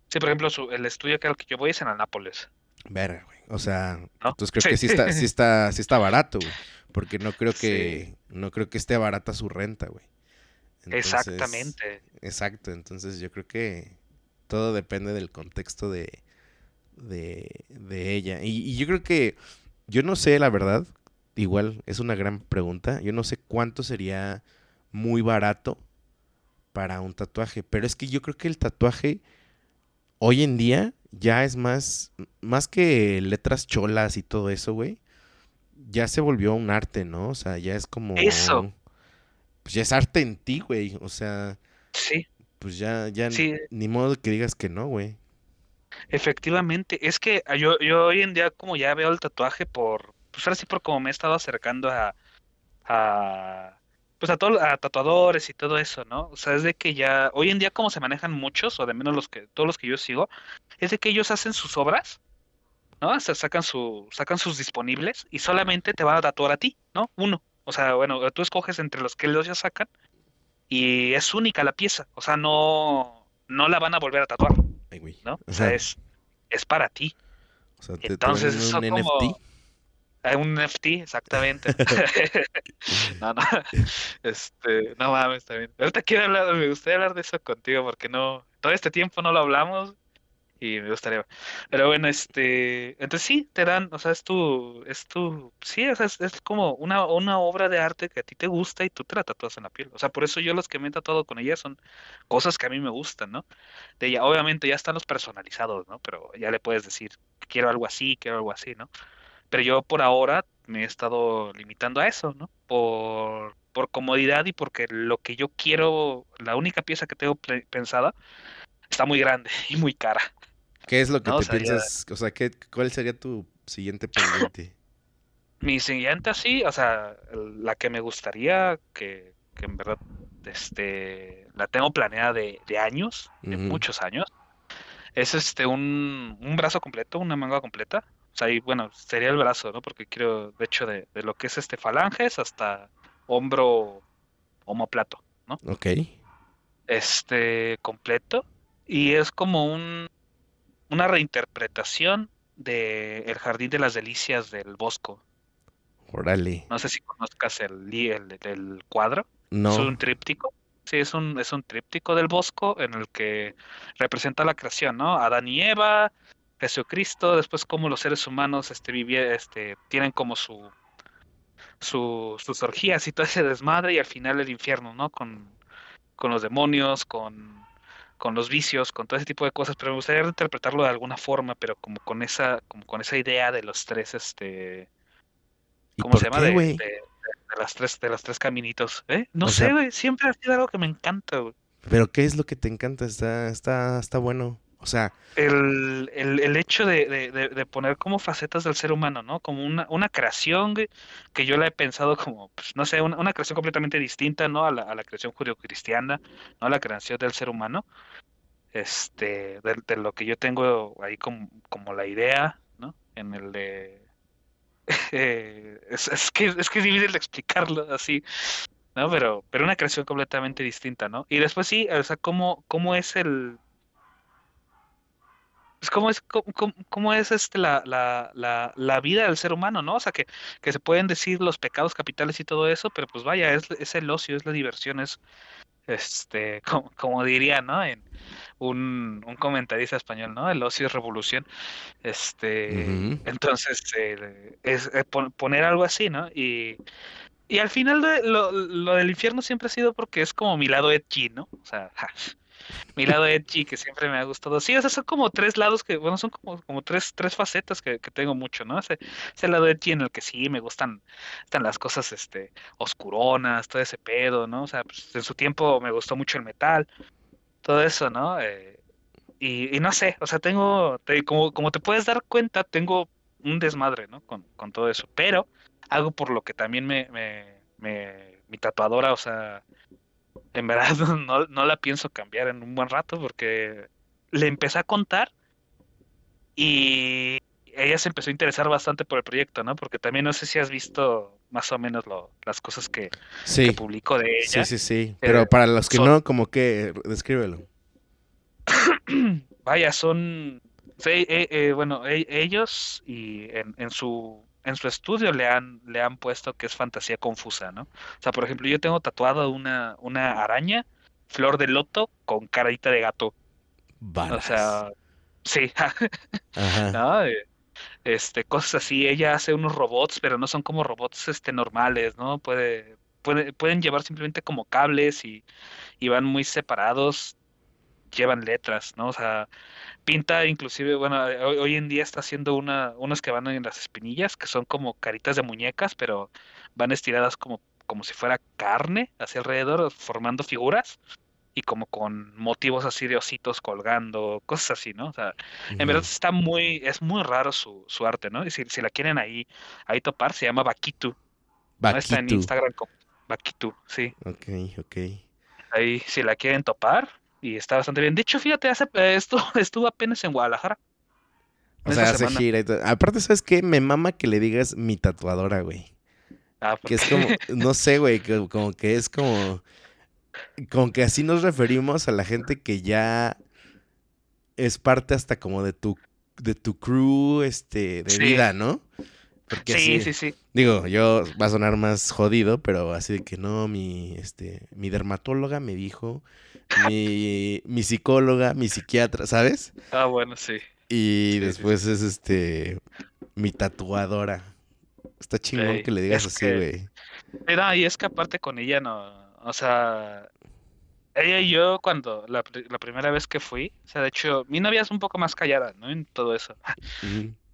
Sí, por ejemplo, su- el estudio que, al que yo voy es en Anápolis. Verga, güey. O sea, ¿No? entonces creo Sí. que sí está, sí está, sí está barato, güey. Porque no creo Sí. que, no creo que esté barata su renta, güey. Entonces, Exactamente. Exacto, entonces yo creo que todo depende del contexto de, de, de ella. Y, y yo creo que, yo no sé, la verdad, igual es una gran pregunta, yo no sé cuánto sería muy barato para un tatuaje, pero es que yo creo que el tatuaje hoy en día ya es más, más que letras cholas y todo eso, güey, ya se volvió un arte, ¿no? O sea, ya es como... Eso. Pues ya es arte en ti, güey, o sea Sí, pues ya, ya sí, ni modo que digas que no, güey. efectivamente. Es que yo, yo hoy en día como ya veo el tatuaje por, pues ahora sí por como me he estado acercando a, a pues a todo, a tatuadores y todo eso, ¿no? O sea, es de que ya, hoy en día como se manejan muchos, o de menos los que, todos los que yo sigo, es de que ellos hacen sus obras, ¿no? O sea, sacan su, sacan sus disponibles y solamente te van a tatuar a ti, ¿no? Uno. O sea, bueno, tú escoges entre los que ellos ya sacan y es única la pieza, o sea, no, no la van a volver a tatuar. ¿no? O sea, es, es para ti. O sea, te, Entonces, eso un como... NFT. Un NFT, exactamente. No, no, este, no mames, también. Ahorita quiero hablar, me gustaría hablar de eso contigo porque no, todo este tiempo no lo hablamos y me gustaría. Pero bueno, este, entonces sí, te dan, o sea, es tu, es tu, sí, o sea, es, es como una, una obra de arte que a ti te gusta y tú te la tatúas en la piel. O sea, por eso yo los que me he tatuado con ella son cosas que a mí me gustan, ¿no? De ella, obviamente ya están los personalizados, ¿no? Pero ya le puedes decir, quiero algo así, quiero algo así, ¿no? Pero yo por ahora me he estado limitando a eso, ¿no? Por, por comodidad y porque lo que yo quiero, la única pieza que tengo pensada, está muy grande y muy cara. ¿Qué es lo que No, o te ya- piensas? O sea, ¿qué, ¿cuál sería tu siguiente pendiente? Mi siguiente así, o sea, la que me gustaría, que, que en verdad este, la tengo planeada de, de años, de muchos años, es este un, un brazo completo, una manga completa. Sea, y bueno, sería el brazo, ¿no? Porque quiero, de hecho, de, de lo que es este falanges hasta hombro, omoplato, ¿no? Ok. Este completo. Y es como un, una reinterpretación de El Jardín de las Delicias del Bosco. Órale. No sé si conozcas el, el, el cuadro. Es No. un tríptico. Sí, es un, es un tríptico del Bosco en el que representa la creación, ¿no? Adán y Eva, Jesucristo, después cómo los seres humanos este, vivi- este, tienen como su, su, sus orgías y todo ese desmadre y al final el infierno, ¿no? Con, con los demonios, con, con los vicios, con todo ese tipo de cosas, pero me gustaría interpretarlo de alguna forma, pero como con esa, como con esa idea de los tres, este, ¿Y ¿cómo se llama? qué, De, de- de las tres, de los tres caminitos, ¿eh? No O sé, güey, siempre ha sido algo que me encanta, güey. Pero ¿qué es lo que te encanta? Está, está, está bueno. O sea, El, el, el hecho de, de, de, poner como facetas del ser humano, ¿no? Como una, una creación, que yo la he pensado como, pues, no sé, una, creación completamente distinta, ¿no? A la, a la creación judio-cristiana, ¿no? A la creación del ser humano, este, de, de lo que yo tengo ahí como, como la idea, ¿no? En el de... eh, es, es que, es que es difícil de explicarlo así, ¿no? Pero, pero una creación completamente distinta, ¿no? Y después sí, o sea, cómo, cómo es el... Pues cómo es, cómo, es este la, la, la, la vida del ser humano, ¿no? O sea, que, que se pueden decir los pecados capitales y todo eso, pero pues vaya, es, es el ocio, es la diversión, es este, como, como diría, ¿no? En un, un comentarista español, ¿no? El ocio es revolución. Este, entonces, eh, es, eh, pon- poner algo así, ¿no? Y, y al final de- lo, lo del infierno siempre ha sido porque es como mi lado edgy, ¿no? O sea, ja, mi lado edgy que siempre me ha gustado. Sí, o sea, son como tres lados que, bueno, son como, como tres, tres facetas que, que tengo mucho, ¿no? Ese, ese lado edgy en el que sí me gustan, están las cosas, este, oscuronas, todo ese pedo, ¿no? O sea, pues, en su tiempo me gustó mucho el metal, todo eso, ¿no? Eh, y, y no sé, o sea, tengo, te- como, como te puedes dar cuenta, tengo un desmadre, ¿no? Con, con todo eso, pero algo por lo que también me, me- mi tatuadora, o sea, en verdad no, no la pienso cambiar en un buen rato porque le empecé a contar y ella se empezó a interesar bastante por el proyecto, ¿no? Porque también no sé si has visto más o menos lo, las cosas que, Sí, que publicó de ella. sí, sí, sí. Eh, Pero para los que son- no, como que, descríbelo. Vaya, son, sí, eh, eh, bueno, e- ellos y en, en su en su estudio le han le han puesto que es fantasía confusa, ¿no? O sea, por ejemplo, yo tengo tatuado una una araña, flor de loto con carita de gato. O Varas. sea, sí, Ajá. ¿no? Eh, Este, cosas así. Ella hace unos robots, pero no son como robots este normales, ¿no? Puede, puede, pueden llevar simplemente como cables y, y van muy separados. Llevan letras, ¿no? O sea, pinta inclusive, bueno, hoy, hoy en día está haciendo una, unos que van en las espinillas, que son como caritas de muñecas, pero van estiradas como, como si fuera carne hacia alrededor, formando figuras. Y como con motivos así de ositos colgando, cosas así, ¿no? O sea, en verdad está muy, es muy raro su, su arte, ¿no? Y si, si la quieren ahí, ahí topar, se llama Bakitu. ¿no? Está en. Instagram como Bakitu, sí. Ok, ok. Ahí si la quieren topar, y está bastante bien. De hecho, fíjate, hace, eh, esto estuvo apenas en Guadalajara. O sea, hace semana. gira y todo. Aparte, ¿sabes qué? Me mama que le digas mi tatuadora, güey. Ah, Que es como, no sé, güey, que- como que es como, como que así nos referimos a la gente que ya es parte hasta como de tu, de tu crew, este, de Sí. vida, ¿no? Porque sí, así, sí, sí. digo, yo va a sonar más jodido, pero así de que no, mi, este, mi dermatóloga me dijo, mi, mi psicóloga, mi psiquiatra, ¿sabes? Ah, bueno, sí. Y Sí, sí, después es este, mi tatuadora. Está chingón Sí, que le digas así, que- güey. Mira, y es que aparte con ella no, o sea, ella y yo cuando la, pri- la primera vez que fui, o sea, de hecho, mi novia es un poco más callada, ¿no? En todo eso.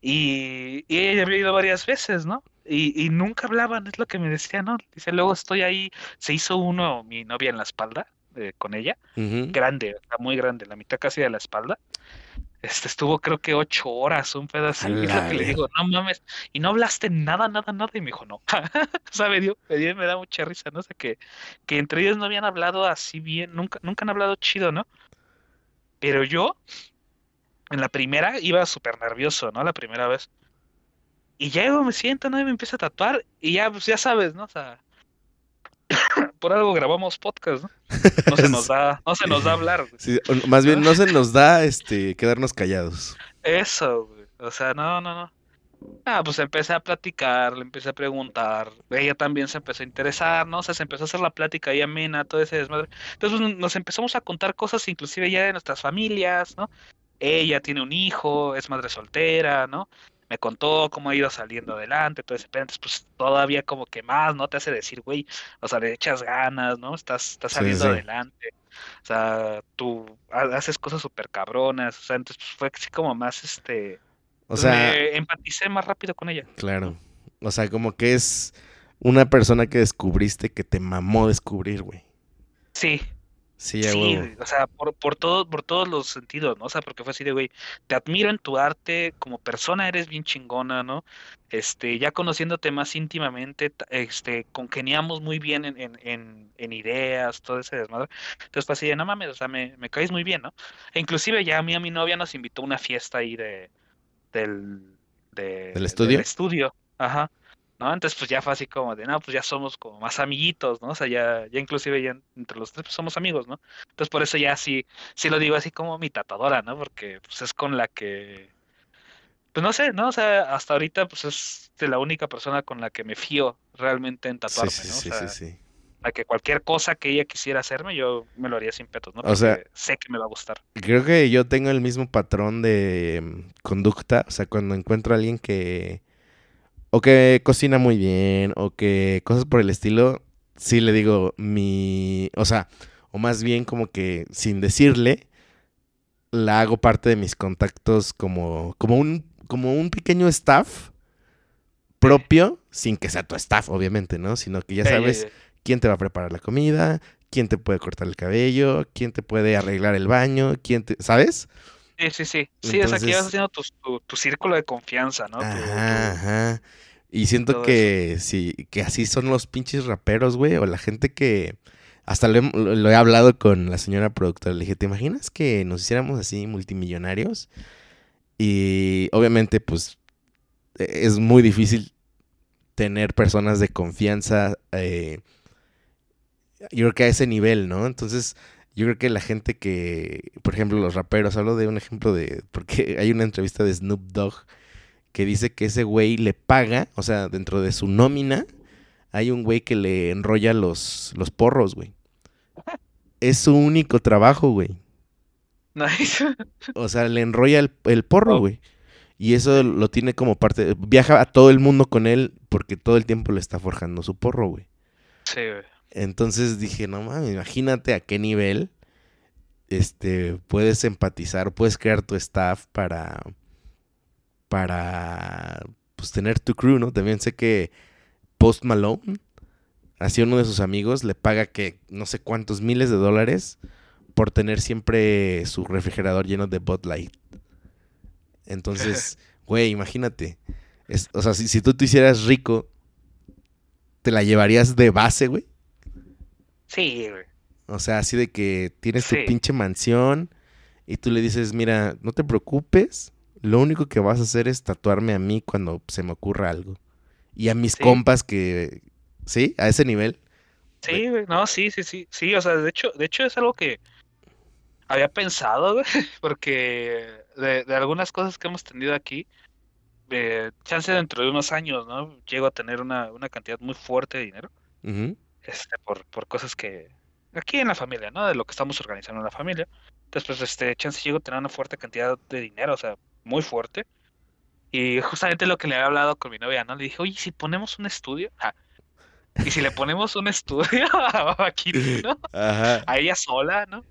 Y, y ella había ido varias veces, ¿no? Y, y nunca hablaban, es lo que me decía, ¿no? Dice, luego estoy ahí, se hizo uno, mi novia en la espalda, eh, con ella, grande, muy grande, la mitad casi de la espalda. Este estuvo creo que ocho horas, un Y es la lo que le digo, no mames, y no hablaste nada, nada, nada. Y me dijo, no. O sea, me dio, me dio- me da mucha risa, ¿no? O sea, que, que entre ellos no habían hablado así bien, nunca, nunca han hablado chido, ¿no? Pero yo, en la primera, iba súper nervioso, ¿no? La primera vez. Y ya me siento, ¿no? Y me empiezo a tatuar, y ya, pues ya sabes, ¿no? O sea, por algo grabamos podcast, ¿no? No se nos da, no se nos da hablar. Sí, más bien no se nos da este quedarnos callados. Eso, güey. O sea, no, no, no. Ah, pues empecé a platicar, le empecé a preguntar. Ella también se empezó a interesar, ¿no? O sea, se empezó a hacer la plática ahí amena, todo ese desmadre. Entonces pues, nos empezamos a contar cosas, inclusive ya de nuestras familias, ¿no? Ella tiene un hijo, es madre soltera, ¿no? Me contó cómo ha ido saliendo adelante, todo ese pedo. Entonces, pues todavía como que más, ¿no? Te hace decir, güey, o sea, le echas ganas, ¿no? Estás, estás saliendo sí. adelante. O sea, tú ha- haces cosas súper cabronas. O sea, entonces pues, fue así como más, este... O sea, me empaticé más rápido con ella. claro. O sea, como que es una persona que descubriste que te mamó descubrir, güey. Sí, Sí, güey, o sea, por, por todo, por todos los sentidos, ¿no? O sea, porque fue así de, güey, te admiro en tu arte, como persona eres bien chingona, ¿no? Este, ya conociéndote más íntimamente, este, congeniamos muy bien en, en, en, en ideas, todo ese desmadre. Entonces fue así de, no mames, o sea, me, me caes muy bien, ¿no? E inclusive ya a mí, a mi novia nos invitó a una fiesta ahí de, del, de, ¿Del estudio? estudio, ajá. ¿No? Entonces, pues ya fue así como de, no, pues ya somos como más amiguitos, ¿no? O sea, ya, ya inclusive ya entre los tres pues, somos amigos, ¿no? Entonces, por eso ya sí, sí lo digo así como mi tatuadora, ¿no? Porque pues es con la que, pues no sé, ¿no? O sea, hasta ahorita pues es de la única persona con la que me fío realmente en Sí, tatuarme, sí, ¿no? O sí, sea, sí, sí. a que cualquier cosa que ella quisiera hacerme, yo me lo haría sin petos, ¿no? O sea- Porque sé que me va a gustar. Creo que yo tengo el mismo patrón de mm, conducta. O sea, cuando encuentro a alguien que. O que cocina muy bien. O que cosas por el estilo. Sí le digo mi. O sea, o más bien como que sin decirle. La hago parte de mis contactos como. Como un. Como un pequeño staff. Propio. Sin que sea tu staff, obviamente, ¿no? Sino que ya sabes quién te va a preparar la comida, quién te puede cortar el cabello, quién te puede arreglar el baño, quién te, ¿sabes? Sí, sí, sí. Sí, o sea, que Entonces- vas haciendo tu, tu, tu círculo de confianza, ¿no? Ajá, tu- ajá. Y siento que sí, que así son los pinches raperos, güey, o la gente que hasta lo he, lo he hablado con la señora productora, le dije, ¿te imaginas que nos hiciéramos así multimillonarios? Y obviamente, pues, e- es muy difícil tener personas de confianza. eh, yo creo que a ese nivel, ¿no? Entonces, yo creo que la gente que, por ejemplo, los raperos, hablo de un ejemplo de, porque hay una entrevista de Snoop Dogg que dice que ese güey le paga, o sea, dentro de su nómina, hay un güey que le enrolla los, los porros, güey. Es su único trabajo, güey. Nice. O sea, le enrolla el, el porro, Oh. güey. Y eso lo tiene como parte. Viaja a todo el mundo con él porque todo el tiempo le está forjando su porro, güey. Sí, güey. Entonces dije, no mames, imagínate a qué nivel este, puedes empatizar, puedes crear tu staff para. Para. Pues tener tu crew, ¿no? También sé que Post Malone, así uno de sus amigos, le paga que no sé cuántos miles de dólares por tener siempre su refrigerador lleno de Bud Light. Entonces, güey, imagínate. Es- o sea, si, si tú te hicieras rico, ¿te la llevarías de base, güey? Sí, güey. O sea, así de que tienes tu Sí. pinche mansión y tú le dices, mira, no te preocupes, lo único que vas a hacer es tatuarme a mí cuando se me ocurra algo. Y a mis Sí. compas que, ¿sí? A ese nivel. Sí, güey. No, sí, sí, sí. Sí, o sea, de hecho, de hecho es algo que había pensado, güey, porque de, de algunas cosas que hemos tenido aquí, eh, chance dentro de unos años, ¿no? Llego a tener una, una cantidad muy fuerte de dinero, este, por, por cosas que, aquí en la familia, ¿no? De lo que estamos organizando en la familia. Después, este, chance llego a tener una fuerte cantidad de dinero, o sea, muy fuerte. Y justamente lo que le había hablado con mi novia, ¿no? Le dije, oye, ¿y si ponemos un estudio? Ah, y si le ponemos un estudio aquí, ¿no? Ajá. A ella sola, ¿no?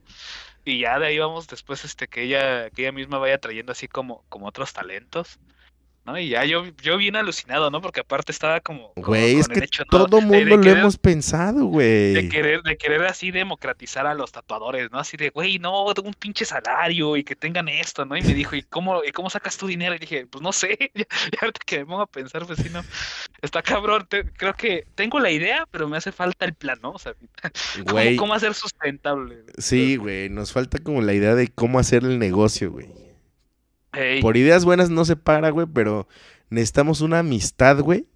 Y ya de ahí vamos después, este, que ella, que ella misma vaya trayendo así como, como otros talentos, ¿no? Y ya yo, yo bien alucinado, ¿no? Porque aparte estaba como, Güey, es que hecho, ¿no? todo de- de mundo lo querer- hemos pensado, de güey. querer, de querer así democratizar a los tatuadores, ¿no? Así de, güey, no, un pinche salario y que tengan esto, ¿no? Y me dijo, ¿y cómo, y cómo sacas tu dinero? Y dije, pues no sé, y ahorita que me pongo a pensar, pues sí, no, está cabrón, te- creo que tengo la idea, pero me hace falta el plan, ¿no? O sea, ¿cómo, cómo hacer sustentable? sí, güey, nos falta como la idea de cómo hacer el negocio, güey. Por ideas buenas no se para, güey, pero necesitamos una amistad, güey,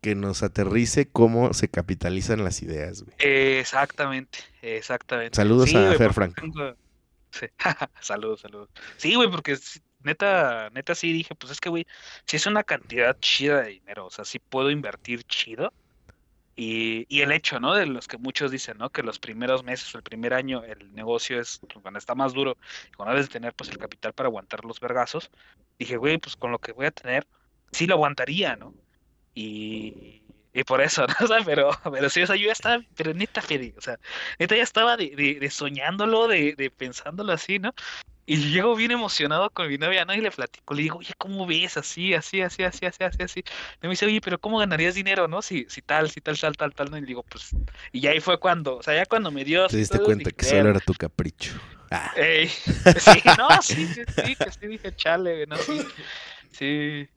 que nos aterrice cómo se capitalizan las ideas, güey. Exactamente, exactamente. Saludos Sí, a Fer Franco. Sí. Saludos, saludos. Sí, güey, porque neta, neta sí dije, pues es que, güey, si es una cantidad chida de dinero, o sea, sí puedo invertir chido. Y, y el hecho, ¿no? De los que muchos dicen, ¿no? Que los primeros meses o el primer año el negocio es cuando está más duro cuando debes de tener pues el capital para aguantar los vergazos. Dije, güey, pues con lo que voy a tener, sí lo aguantaría, ¿no? Y, y por eso, ¿no? O sea, pero, pero sí, o sea, yo ya estaba, pero neta, Fede, o sea, neta ya estaba de, de, de soñándolo, de, de pensándolo así, ¿no? Y llego bien emocionado con mi novia, ¿no? Y le platico, le digo, oye, ¿cómo ves? Así, así, así, así, así, así, así. Y me dice, oye, pero ¿cómo ganarías dinero, no? Si, si tal, si tal, tal, tal, tal, ¿no? Y le digo, pues, y ahí fue cuando, o sea, ya cuando me dio Te diste todo, cuenta dije, que solo era tu capricho. Ah, Ey, sí, no, sí, sí, sí, que sí dije, chale, no, sí, sí,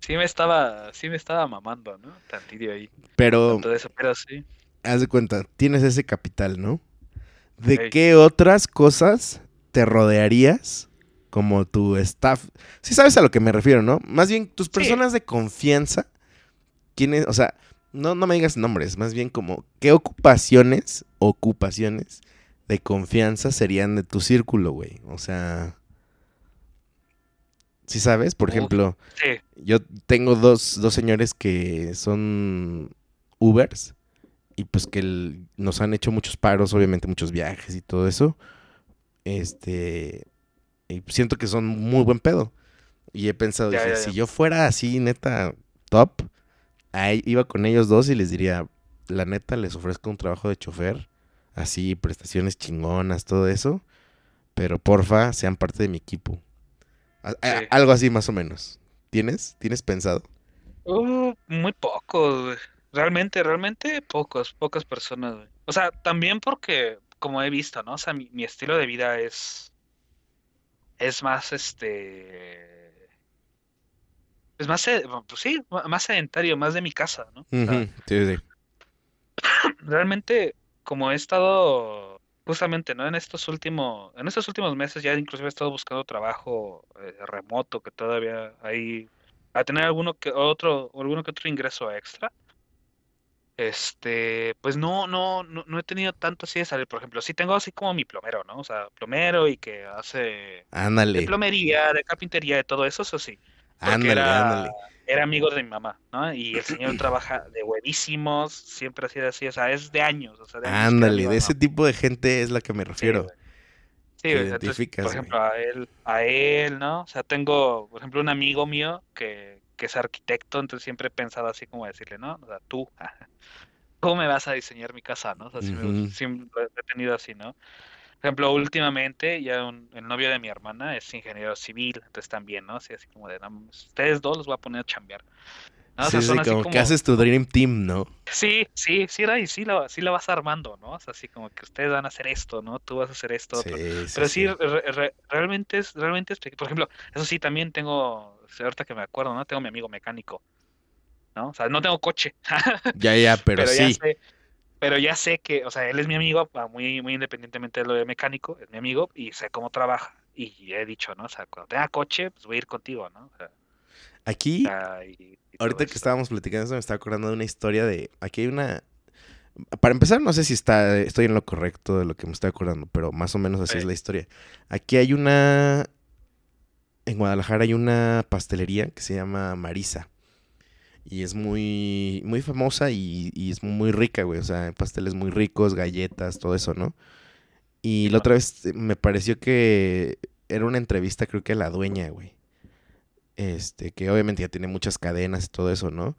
sí me estaba, sí me estaba mamando, ¿no? Tantillo ahí, pero, todo eso, pero sí. haz de cuenta, tienes ese capital, ¿no? ¿De Ey. qué otras cosas te rodearías como tu staff? Sí sabes a lo que me refiero, ¿no? Más bien, tus personas de confianza, ¿quiénes? O sea, no, no me digas nombres, más bien como, ¿qué ocupaciones, ocupaciones de confianza serían de tu círculo, güey? O sea... ¿Sí sabes? Por Uf. ejemplo, Sí, yo tengo dos, dos señores que son Ubers y pues que el- nos han hecho muchos paros, obviamente muchos viajes y todo eso. Este, y siento que son muy buen pedo. Y he pensado, Ya, dije, ya, si yo fuera así, neta, top, ahí iba con ellos dos y les diría, la neta, les ofrezco un trabajo de chofer, así, prestaciones chingonas, todo eso, pero porfa, sean parte de mi equipo. Sí. algo así más o menos. ¿Tienes? ¿Tienes pensado? Uh, muy pocos, güey. Realmente, realmente pocos, pocas personas, güey. O sea, también porque, como he visto, ¿no? O sea, mi, mi estilo de vida es, es más, este, es más, sed- pues sí, más sedentario, más de mi casa, ¿no? Sí, sí. realmente, como he estado justamente, ¿no? En estos últimos, en estos últimos meses ya inclusive he estado buscando trabajo eh, remoto, que todavía ahí a tener alguno que otro, alguno que otro ingreso extra. Este, pues no, no, no, no he tenido tanto así de salir. Por ejemplo, sí tengo así como mi plomero, ¿no? O sea, plomero y que hace de Ándale, plomería, de carpintería, de todo eso, eso sí. Ándale, era, ándale. era amigo de mi mamá, ¿no? Y el señor trabaja de huevísimos, siempre ha sido así, o sea, es de años, o sea, de años Ándale, de de ese tipo de gente es la que me Sí, refiero. Sí, entonces, identificas, por ejemplo, a él, a él, ¿no? O sea, tengo, por ejemplo, un amigo mío que, que es arquitecto, entonces siempre he pensado así como decirle, ¿no? O sea, tú, ¿cómo me vas a diseñar mi casa, no? O sea, siempre, Ujú. siempre lo he tenido así, ¿no? Por ejemplo, últimamente ya un- el novio de mi hermana es ingeniero civil, entonces también, ¿no? Así, así como de, no, ustedes dos los voy a poner a chambear. ¿No? O Sí, sea, sí, como que haces tu Dream Team, ¿no? sí, sí, sí, Ray, sí la, sí la vas armando, ¿no? O sea, así como que ustedes van a hacer esto, ¿no? Tú vas a hacer esto, Sí, otro. sí, Pero sí, sí. re- re- realmente es, realmente es, por ejemplo, eso sí, también tengo, ahorita que me acuerdo, ¿no? Tengo mi amigo mecánico, ¿no? O sea, no tengo coche, Ya, ya, pero pero ya sí. sé, pero ya sé que, o sea, él es mi amigo, ah, muy, muy independientemente de lo de mecánico, es mi amigo y sé cómo trabaja. Y he dicho, ¿no? O sea, cuando tenga coche, pues voy a ir contigo, ¿no? O sea, Aquí, ah, y, y ahorita que estábamos platicando eso, me estaba acordando de una historia de. Aquí hay una. Para empezar, no sé si está, estoy en lo correcto de lo que me estoy acordando, pero más o menos así es la historia. Aquí hay una. En Guadalajara hay una pastelería que se llama Marisa. Y es muy, muy famosa y, y es muy rica, güey. O sea, pasteles muy ricos, galletas, todo eso, ¿no? Y la otra vez me pareció que era una entrevista, creo que a la dueña, güey. Este, que obviamente ya tiene muchas cadenas y todo eso, ¿no?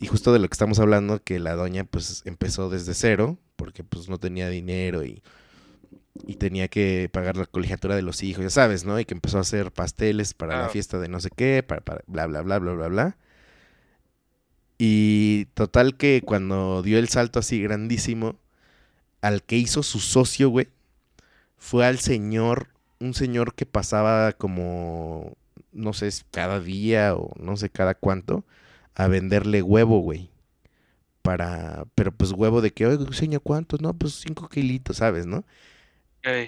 Y justo de lo que estamos hablando, que la doña pues empezó desde cero, porque pues no tenía dinero y, y tenía que pagar la colegiatura de los hijos, ya sabes, ¿no? Y que empezó a hacer pasteles para la fiesta de no sé qué, para, para bla, bla, bla, bla, bla, bla. Y total que cuando dio el salto así grandísimo, al que hizo su socio, güey, fue al señor, un señor que pasaba como, no sé, cada día o no sé cada cuánto, a venderle huevo, güey. Para, pero pues huevo de que, oye, señor, ¿cuántos? No, pues cinco kilitos, ¿sabes, no?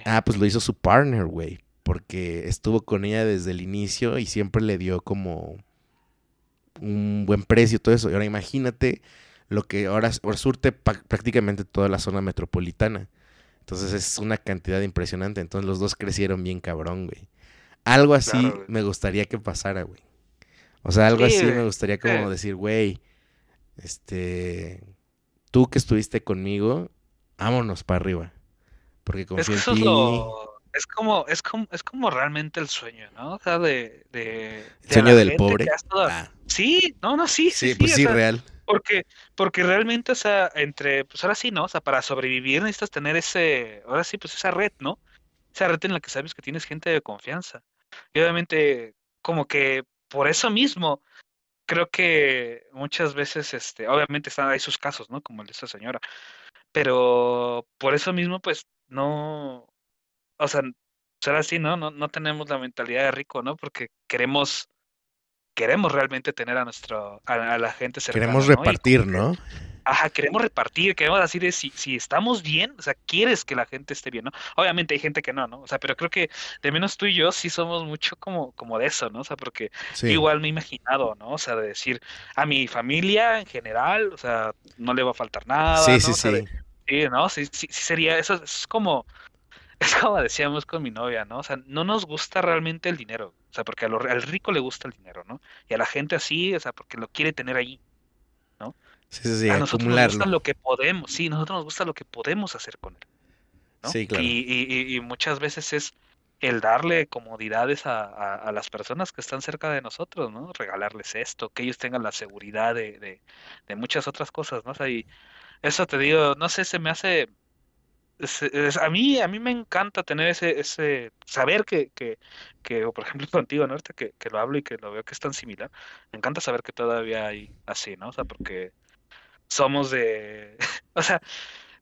Ah, pues lo hizo su partner, güey. Porque estuvo con ella desde el inicio y siempre le dio como un buen precio, todo eso. Y ahora imagínate lo que ahora, ahora surte prácticamente toda la zona metropolitana. Entonces es una cantidad impresionante. Entonces los dos crecieron bien cabrón, güey. Algo así Claro, me gustaría que pasara, güey. O sea, algo Sí, así me gustaría como Sí. decir, güey, este, tú que estuviste conmigo, vámonos para arriba. Porque Es confío que en eso es ti. lo, es como, es como, es como realmente el sueño, ¿no? O sea, de, de, El de sueño del pobre. Ah, Sí, no, no, sí, sí, sí, sí, pues o sí, sea, real. Porque, porque realmente, o sea, entre, pues ahora sí, ¿no? O sea, para sobrevivir necesitas tener ese, ahora sí, pues esa red, ¿no? Esa red en la que sabes que tienes gente de confianza. Y obviamente, como que por eso mismo, creo que muchas veces, este, obviamente están ahí sus casos, ¿no? Como el de esa señora. Pero por eso mismo, pues, no, o sea, ser así, ¿no? No, no tenemos la mentalidad de rico, ¿no? Porque queremos, queremos realmente tener a nuestro, a, a la gente cercana, Queremos ¿no? Y repartir, como que- ¿no? Ajá, queremos repartir, queremos decir de si, si estamos bien, o sea, quieres que la gente esté bien, ¿no? Obviamente hay gente que no, ¿no? O sea, pero creo que de menos tú y yo sí somos mucho como, como de eso, ¿no? O sea, porque Sí. igual me he imaginado, ¿no? O sea, de decir a mi familia en general, o sea, no le va a faltar nada, Sí, ¿no? sí, O sea, de- sí. sí, ¿no? Sí, sí, sí sería, eso es como, es como decíamos con mi novia, ¿no? O sea, no nos gusta realmente el dinero, o sea, porque a lo- al rico le gusta el dinero, ¿no? Y a la gente así, o sea, porque lo quiere tener ahí. Sí, sí, sí, a nosotros nos gusta lo que podemos, sí, nosotros nos gusta lo que podemos hacer con él, ¿no? Sí, claro. Y, y- y- muchas veces es el darle comodidades a, a- a las personas que están cerca de nosotros, ¿no? Regalarles esto, que ellos tengan la seguridad de, de- de muchas otras cosas, ¿no? O sea, y eso te digo, no sé, se me hace, es- es- a mí, a mí me encanta tener ese, ese, saber que, que, que, o por ejemplo contigo, ¿no? Ahorita que, que lo hablo y que lo veo que es tan similar, me encanta saber que todavía hay así, ¿no? O sea, porque somos de, o sea,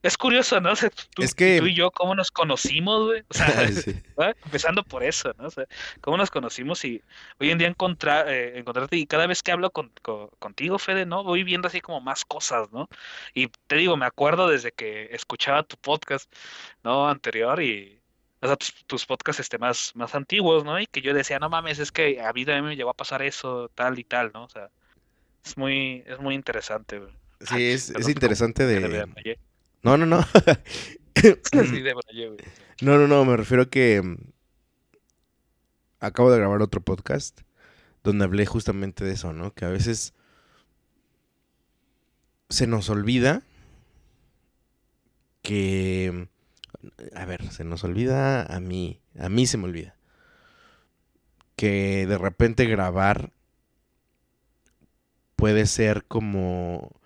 es curioso, ¿no? O sea, tú, Es que- tú y yo, ¿cómo nos conocimos, güey? O sea. Empezando por eso, ¿no? O sea, cómo nos conocimos y hoy en día encontrar, eh, encontrarte y cada vez que hablo con, con- contigo, Fede, ¿no? Voy viendo así como más cosas, ¿no? Y te digo, me acuerdo desde que escuchaba tu podcast, ¿no? Anterior y, o sea, tus, tus podcasts este, más, más antiguos, ¿no? Y que yo decía, no mames, es que a mí también me llegó a pasar eso, tal y tal, ¿no? O sea, es muy, es muy interesante, güey. Sí, es, es Perdón, interesante le de... No, no, no. Sí, güey. No, no, no, me refiero a que mm, acabo de grabar otro podcast donde hablé justamente de eso, ¿no? Que a veces se nos olvida que... A ver, se nos olvida a mí, a mí se me olvida. Que de repente grabar puede ser como...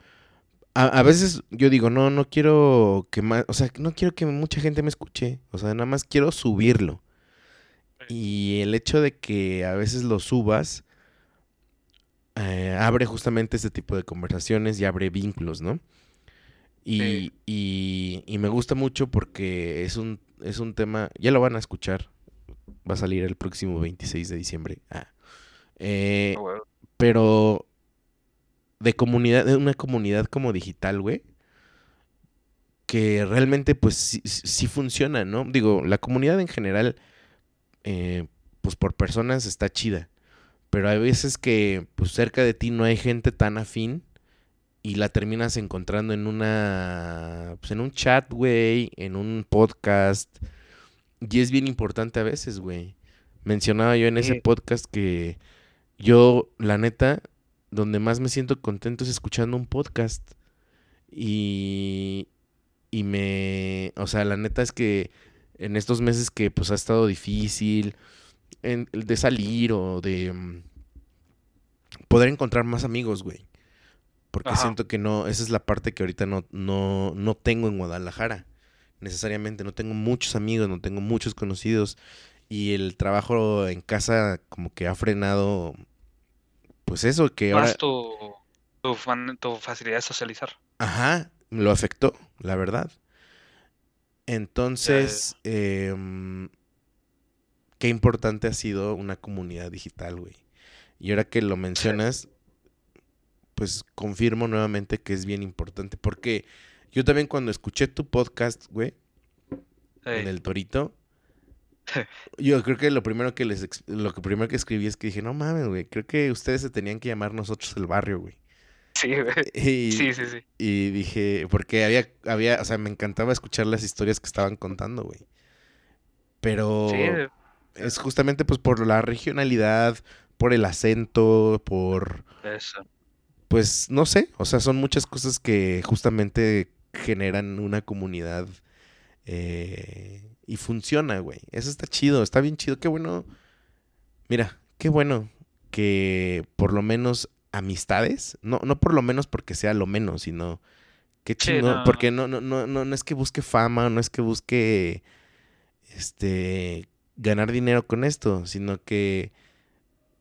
A, a veces yo digo, no, no quiero que más, o sea, no quiero que mucha gente me escuche, o sea, nada más quiero subirlo. Y el hecho de que a veces lo subas eh, abre justamente este tipo de conversaciones y abre vínculos, ¿no? Y, Sí. y- y me gusta mucho porque es un, es un tema, ya lo van a escuchar, va a salir el próximo 26 de diciembre. Ah. Eh, Ah, pero de comunidad, de una comunidad como digital, güey, que realmente pues sí, sí- funciona, ¿no? Digo, la comunidad en general, eh, pues por personas está chida, pero hay veces que pues cerca de ti no hay gente tan afín y la terminas encontrando en una, pues en un chat, güey, en un podcast, y es bien importante a veces, güey. Mencionaba yo en ese Sí. podcast que yo, la neta, donde más me siento contento es escuchando un podcast. Y, y me, o sea, la neta es que en estos meses que pues ha estado difícil en- de salir o de mm, poder encontrar más amigos, güey. Porque Ajá. siento que no, esa es la parte que ahorita no, no, no tengo en Guadalajara. Necesariamente, no tengo muchos amigos, no tengo muchos conocidos. Y el trabajo en casa como que ha frenado, pues eso, que ahora... Más tu, tu, facilidad de socializar. Ajá, lo afectó, la verdad. Entonces, em, qué importante ha sido una comunidad digital, güey. Y ahora que lo mencionas, pues confirmo nuevamente que es bien importante. Porque yo también cuando escuché tu podcast, güey, en el Torito, yo creo que lo primero que les lo que primero que escribí es que dije, no mames, güey, creo que ustedes se tenían que llamar nosotros el barrio, güey. Sí, güey. Y, Sí, sí, sí. y dije, porque había, había, o sea, me encantaba escuchar las historias que estaban contando, güey. Pero Sí, es justamente pues por la regionalidad, por el acento, por, eso. pues no sé, o sea, son muchas cosas que justamente generan una comunidad eh, y funciona, güey. Eso está chido, está bien chido, qué bueno. Mira, qué bueno que por lo menos amistades, no, no por lo menos porque sea lo menos, sino qué Sí, chido, no. porque no, no, no, no, no es que busque fama, no es que busque este ganar dinero con esto, sino que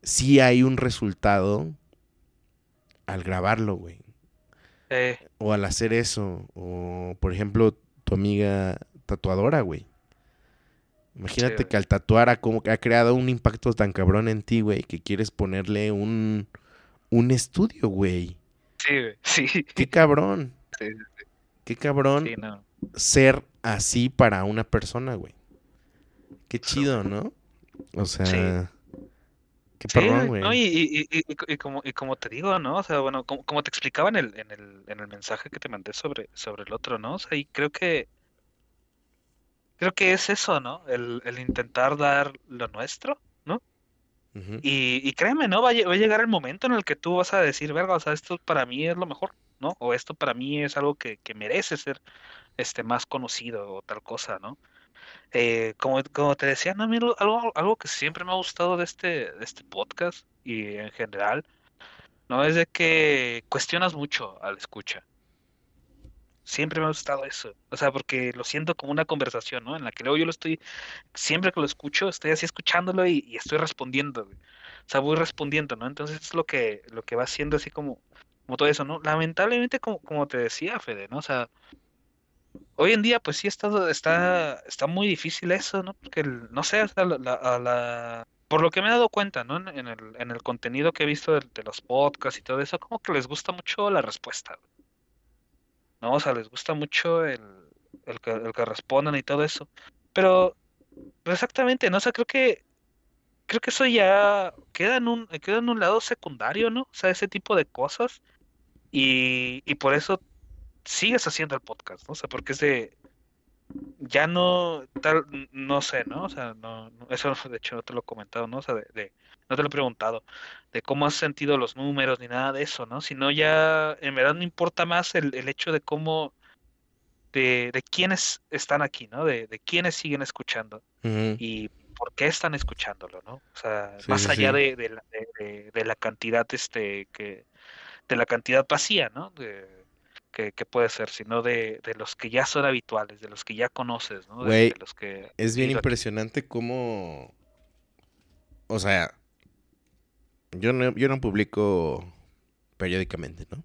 sí hay un resultado al grabarlo, güey. Eh, O al hacer eso. O, por ejemplo, tu amiga tatuadora, güey. Imagínate que al tatuar ha, como que ha creado un impacto tan cabrón en ti, güey, que quieres ponerle un, un estudio, güey. sí, güey. Sí. Qué cabrón. Sí, Qué cabrón sí, no. ser así para una persona, güey. Qué chido, ¿no? O sea, qué perrón, güey. no, y, y, y, y- y como, y como te digo, ¿no? O sea, bueno, como, como te explicaba en el, en el, en el mensaje que te mandé sobre, sobre el otro, ¿no? O sea, y creo que creo que es eso, ¿no? El, el intentar dar lo nuestro, ¿no? Y, y créeme, ¿no? Va a, va a llegar el momento en el que tú vas a decir, verga, o sea, esto para mí es lo mejor, ¿no? O esto para mí es algo que, que merece ser este más conocido o tal cosa, ¿no? Eh, como, como te decía, ¿no? A mí lo- algo, algo que siempre me ha gustado de este, de este podcast y en general, ¿no? Es de que cuestionas mucho al escucha. Siempre me ha gustado eso. O sea, porque lo siento como una conversación, ¿no? En la que luego yo lo estoy, siempre que lo escucho, estoy así escuchándolo y, estoy respondiendo. O sea, voy respondiendo, ¿no? Entonces es lo que, lo que va haciendo así como, como todo eso, ¿no? Lamentablemente, como, como te decía, Fede, ¿no? O sea, hoy en día, pues sí está, está, está muy difícil eso, ¿no? Porque, no sé, sea, la, la- por lo que me he dado cuenta, ¿no? En, el, en el contenido que he visto de, los podcasts y todo eso, como que les gusta mucho la respuesta. ¿No? O sea, les gusta mucho el, el que, el que respondan y todo eso. Pero Pues exactamente, ¿no? O sea, creo que creo que eso ya queda en un queda en un lado secundario, ¿no? O sea, ese tipo de cosas y, y por eso sigues haciendo el podcast, ¿no? O sea, porque es de ya no tal no sé, ¿no? O sea, no, no- eso de hecho no te lo he comentado, ¿no? O sea, de, de- no te lo he preguntado de cómo has sentido los números ni nada de eso, ¿no? Sino ya en verdad no importa más el, el hecho de cómo de, de quiénes están aquí, ¿no? De, de quiénes siguen escuchando y por qué están escuchándolo, ¿no? O sea, Sí, más sí, allá sí. de, de la, de- de- de la cantidad, este, que, de la cantidad vacía, ¿no? De, que, que puede ser, sino de, de los que ya son habituales, de los que ya conoces, ¿no? De, Güey, de los que Es bien impresionante cómo. O sea, yo no, yo no publico periódicamente, ¿no?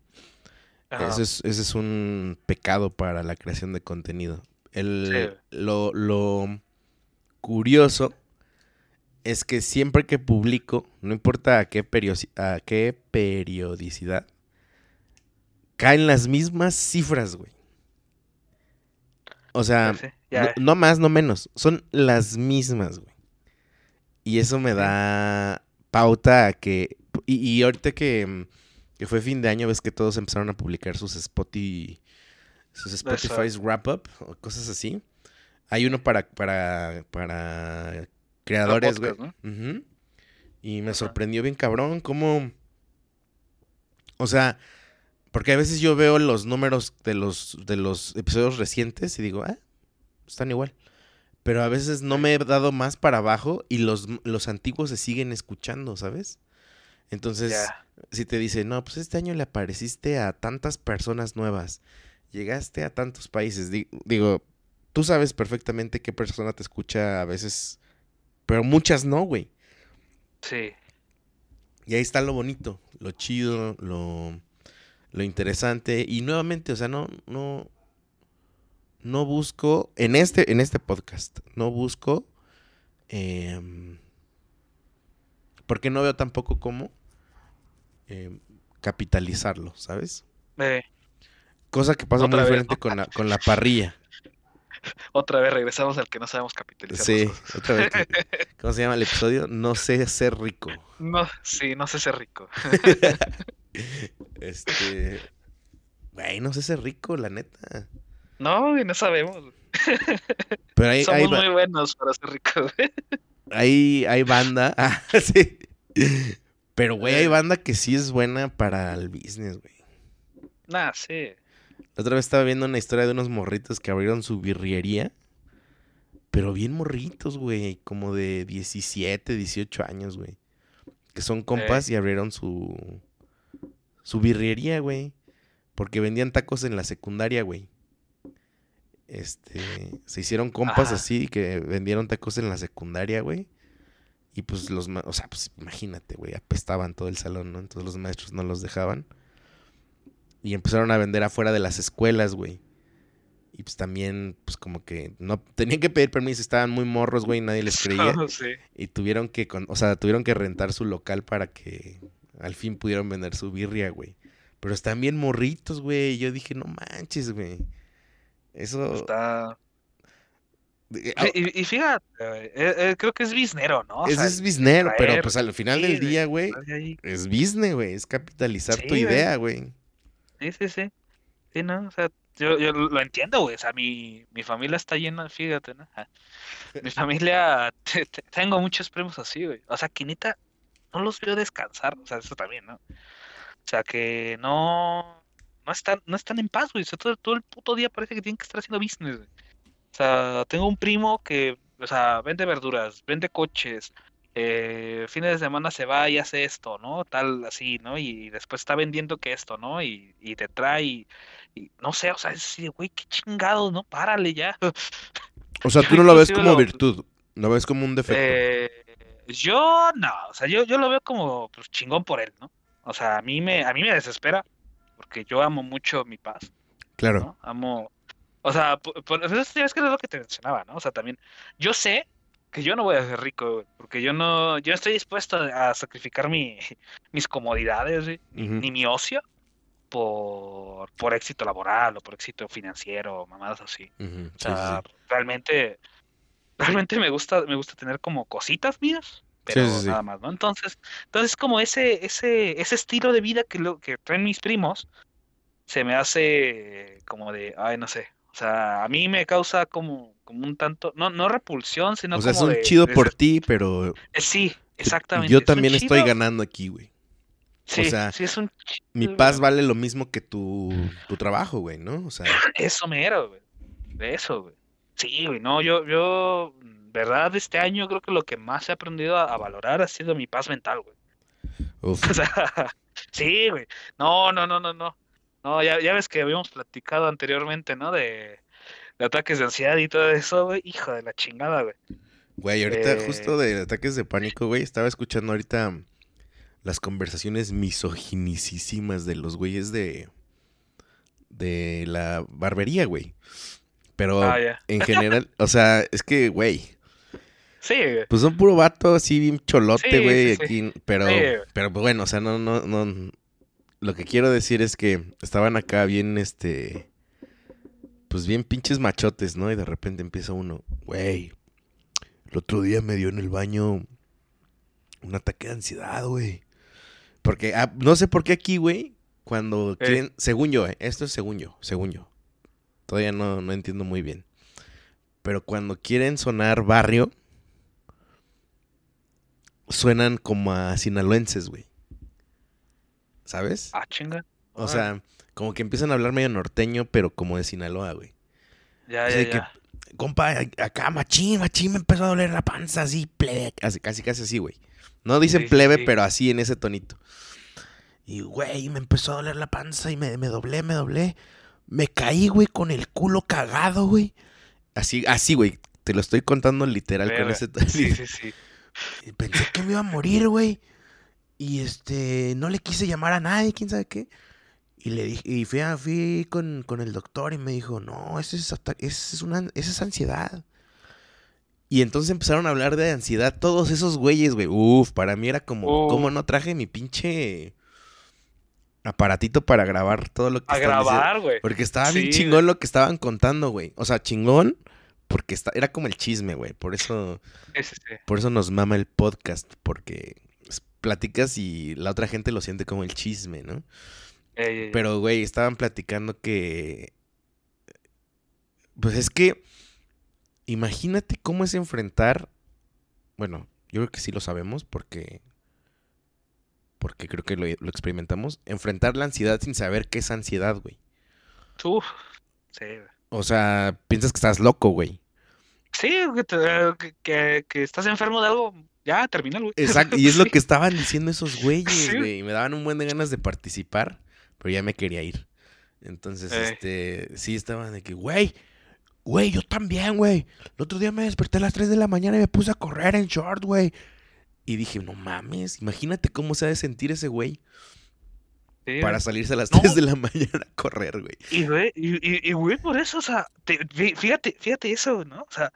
Ese es, ese es un pecado para la creación de contenido. El, lo, lo curioso es que siempre que publico, no importa a qué, a qué periodicidad, caen las mismas cifras, güey. O sea, sí, no, no más, no menos. Son las mismas, güey. Y eso me da pauta a que. Y, y ahorita que, que fue fin de año, ves que todos empezaron a publicar sus Spotify. Sus Spotify's Wrap Up o cosas así. Hay uno para, para, para creadores, güey. Y me Ajá. sorprendió bien cabrón cómo. O sea, porque a veces yo veo los números de los, de los episodios recientes y digo, ah, están igual. Pero a veces no me he dado más para abajo y los, los antiguos se siguen escuchando, ¿sabes? Entonces, si te dice, no, pues este año le apareciste a tantas personas nuevas, llegaste a tantos países, di- digo, tú sabes perfectamente qué persona te escucha a veces, pero muchas no, güey. sí, Y ahí está lo bonito, lo chido, lo, lo interesante. Y nuevamente, o sea, no, no, no busco, en este, en este podcast, no busco, em, porque no veo tampoco cómo em, capitalizarlo, ¿sabes? eh, Cosa que pasa muy diferente con la, con la parrilla. otra vez regresamos al que no sabemos capitalizar Sí, otra vez. que- ¿Cómo se llama el episodio? No sé ser rico. No, sí, no sé ser rico. Este. Güey, no sé ser rico, la neta. No, y no sabemos. Pero hay, Somos muy buenos para ser ricos. hay, hay banda. Ah, sí. Pero, güey, hay Eh. banda que sí es buena para el business, güey. Nah, sí. La otra vez estaba viendo una historia de unos morritos que abrieron su birriería. Pero bien morritos, güey. Como de 17, 18 años, güey. Que son compas y abrieron su. Su birriería, güey. Porque vendían tacos en la secundaria, güey. Este. Se hicieron compas Ajá. así que vendieron tacos en la secundaria, güey. Y pues los. O sea, pues imagínate, güey. Apestaban todo el salón, ¿no? Entonces los maestros no los dejaban. Y empezaron a vender afuera de las escuelas, güey. Y pues también, pues como que no tenían que pedir permiso, estaban muy morros, güey, nadie les creía. sí. Y tuvieron que, con, o sea, tuvieron que rentar su local para que al fin pudieron vender su birria, güey. Pero están bien morritos, güey. Yo dije, no manches, güey. Eso. Está. ah, Y, y fíjate, eh, eh, creo que es biznero, ¿no? O ese sea, es biznero, pero pues al final sí, del de- día, güey, es business, güey. Es capitalizar Sí, tu idea, güey. Sí, sí, sí. Sí, ¿no? O sea, yo, yo lo entiendo, güey. O sea, mi, mi familia está llena, fíjate, ¿no? Ah, Mi familia, te- te- tengo muchos primos así, güey. O sea, que neta, no los veo descansar. O sea, eso también, ¿no? O sea, que no, no están, no están en paz, güey. O sea, todo, todo el puto día parece que tienen que estar haciendo business, güey. O sea, tengo un primo que, o sea, vende verduras, vende coches, eh, fines de semana se va y hace esto, ¿no? Tal así, ¿no? Y después está vendiendo que esto, ¿no? Y, y te trae y, y no sé, o sea, es así güey, qué chingado, ¿no? Párale ya. O sea, tú no lo ves Inclusive como lo- virtud, lo ves como un defecto. Eh, yo no, o sea, yo, yo lo veo como pues, chingón por él, ¿no? O sea, a mí me, a mí me desespera porque yo amo mucho mi paz. claro. ¿no? Amo, o sea, por, es que es lo que te mencionaba, ¿no? O sea, también, yo sé que yo no voy a ser rico, porque yo no, yo estoy dispuesto a sacrificar mi, mis comodidades, güey, ni, mi ocio por, por éxito laboral o por éxito financiero, mamadas así. O sí, sí, sea, sí. realmente realmente me gusta, me gusta tener como cositas mías, pero Sí, sí, sí. nada más, ¿no? Entonces, entonces como ese, ese, ese estilo de vida que lo que traen mis primos, se me hace como de, ay, no sé. O sea, a mí me causa como, como un tanto, no, no repulsión, sino o sea, es como un de, chido de- por ti, pero eh, sí, exactamente. yo es también estoy chido, ganando aquí, güey. Sí, sea, sí, es un Mi paz vale lo mismo que tu, tu trabajo, güey, ¿no? O sea, Eso mero, güey. De eso, güey. Sí, güey, no, yo, yo, verdad, este año creo que lo que más he aprendido a, a valorar ha sido mi paz mental, güey. uf, O sea, sí, güey. No, no, no, no, no. No, ya, ya ves que habíamos platicado anteriormente, ¿no? De, de ataques de ansiedad y todo eso, güey. Hijo de la chingada, güey. güey, ahorita Eh. justo de ataques de pánico, güey, estaba escuchando ahorita las conversaciones misoginicísimas de los güeyes de de la barbería, güey. Pero Ah, en general, o sea, es que, güey, Sí, güey. pues son puro vato así bien cholote, Sí, güey, sí, sí. aquí, pero Sí, pero pues, bueno, o sea, no no no lo que quiero decir es que estaban acá bien este pues bien pinches machotes, ¿no? Y de repente empieza uno, güey, el otro día me dio en el baño un ataque de ansiedad, güey. Porque ah, no sé por qué aquí, güey, cuando quieren, según yo, eh, esto es según yo, según yo. Todavía no, no entiendo muy bien. Pero cuando quieren sonar barrio, suenan como a sinaloenses, güey. ¿Sabes? Ah, chinga. O sea, como que empiezan a hablar medio norteño, pero como de Sinaloa, güey. Ya, o ya, sea, que- ya. Compa, a- acá machín, machín, me empezó a doler la panza así, plebe. Casi, casi, casi así, güey. No dicen sí, plebe, sí. pero así en ese tonito. Y, güey, me empezó a doler la panza y me, me doblé, me doblé. Me caí, güey, con el culo cagado, güey. Así, así, güey. Te lo estoy contando literal con ese. Sí, sí, sí. Y Pensé que me iba a morir, güey. Y este, no le quise llamar a nadie, quién sabe qué. Y le dije, y fui, a- fui con, con el doctor y me dijo, no, eso es, eso es una, eso es ansiedad. Y entonces empezaron a hablar de ansiedad todos esos güeyes, güey. Uf, para mí era como, Uf. ¿cómo no traje mi pinche aparatito para grabar todo lo que A grabar, güey. Porque estaba bien chingón lo que estaban contando, güey. O sea, chingón, porque está, era como el chisme, güey. Por eso... Por eso nos mama el podcast, porque platicas y la otra gente lo siente como el chisme, ¿no? Ey, ey, ey. Pero, güey, estaban platicando que... Pues es que... Imagínate cómo es enfrentar... Bueno, yo creo que sí lo sabemos porque... Porque creo que lo, lo experimentamos. Enfrentar la ansiedad sin saber qué es ansiedad, güey. Uf, sí. O sea, piensas que estás loco, güey. Sí, que, te- que, estás enfermo de algo, ya, termina, güey. Exacto, y es lo que estaban diciendo esos güeyes, Sí. güey. y Me daban un buen de ganas de participar, pero ya me quería ir. Entonces, Ey. este, sí estaban de que, güey, güey, yo también, güey. El otro día me desperté a las 3 de la mañana y me puse a correr en short, güey. Y dije, no mames, imagínate cómo se ha de sentir ese güey Sí, para salirse a las No. 3 de la mañana a correr, güey. Y, güey, y, y, y, güey, por eso, o sea, te- fí- fíjate, fíjate eso, ¿no? O sea,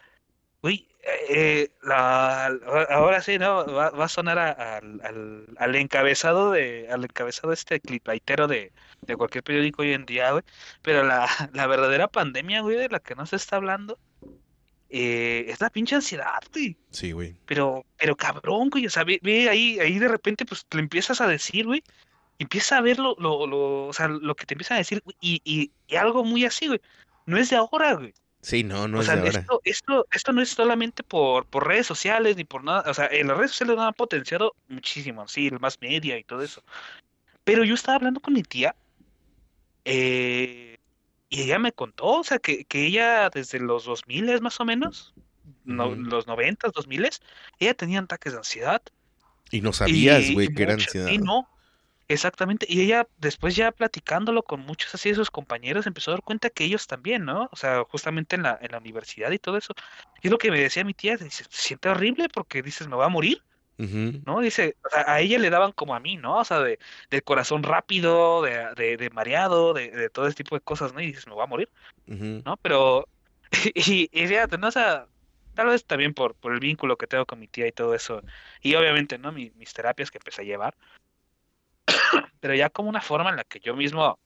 güey, eh, la, ahora sí, ¿no? Va, va a sonar a- al, al encabezado de, al encabezado este clipaitero de, de cualquier periódico hoy en día, güey. Pero la, la verdadera pandemia, güey, de la que no se está hablando, eh, es la pinche ansiedad, güey. Sí, güey. Pero, pero cabrón, güey, o sea, ve, ve ahí, ahí de repente, pues, le empiezas a decir, güey, empieza a ver lo, lo, lo, o sea, lo que te empiezan a decir, güey, y, y, y algo muy así, güey, no es de ahora, güey. Sí, no, no O es sea, de ahora. esto, esto, esto no es solamente por, por redes sociales ni por nada, o sea, en las redes sociales lo han potenciado muchísimo, sí, el más media y todo eso. Pero yo estaba hablando con mi tía, eh, y ella me contó, o sea, que, que ella desde los 2000 más o menos, no- Ujú. los 90, 2000, ella tenía ataques de ansiedad. Y no sabías, güey, que era ansiedad. No, exactamente. Y ella, después ya platicándolo con muchos así de sus compañeros, empezó a dar cuenta que ellos también, ¿no? O sea, justamente en la, en la universidad y todo eso. Y es lo que me decía mi tía, dice, se siente horrible porque dices, me voy a morir, ¿no? Dice, o sea, a ella le daban como a mí, ¿no? O sea, de, del corazón rápido, de, de, de mareado, de, de todo ese tipo de cosas, ¿no? Y dices, me voy a morir. ¿no? Pero, y, y fíjate, ¿no? O sea, tal vez también por, por el vínculo que tengo con mi tía y todo eso, y obviamente, ¿no? Mi- mis terapias que empecé a llevar, pero ya como una forma en la que yo mismo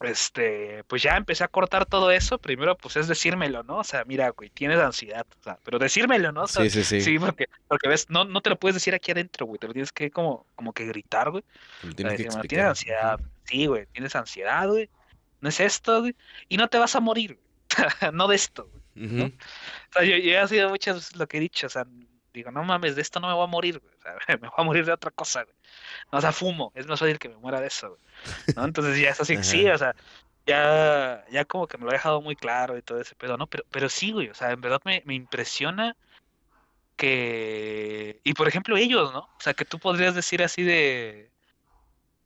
este, pues ya empecé a cortar todo eso. Primero, pues es decírmelo, ¿no? O sea, mira, güey, tienes ansiedad. O sea, pero decírmelo, ¿no? O sea, Sí, sí, sí. Sí, porque, porque ves, no, no te lo puedes decir aquí adentro, güey. Te lo tienes que como, como que gritar, güey. Lo O sea, tienes que decir, "Bueno, explicar. tienes ansiedad. Sí, güey, tienes ansiedad, güey. No es esto, güey. Y no te vas a morir, güey. No de esto, güey. Ujú. O sea, yo, yo he sido muchas veces lo que he dicho, o sea, digo, no mames, de esto no me voy a morir, güey. O sea, me voy a morir de otra cosa, güey. No, o sea, fumo, es más fácil que me muera de eso, güey. ¿No? Entonces ya es así, sí, o sea, ya, ya como que me lo he dejado muy claro y todo ese pedo, ¿no? Pero, pero sí, güey, o sea, en verdad me, me impresiona que... Y por ejemplo ellos, ¿no? O sea, que tú podrías decir así de...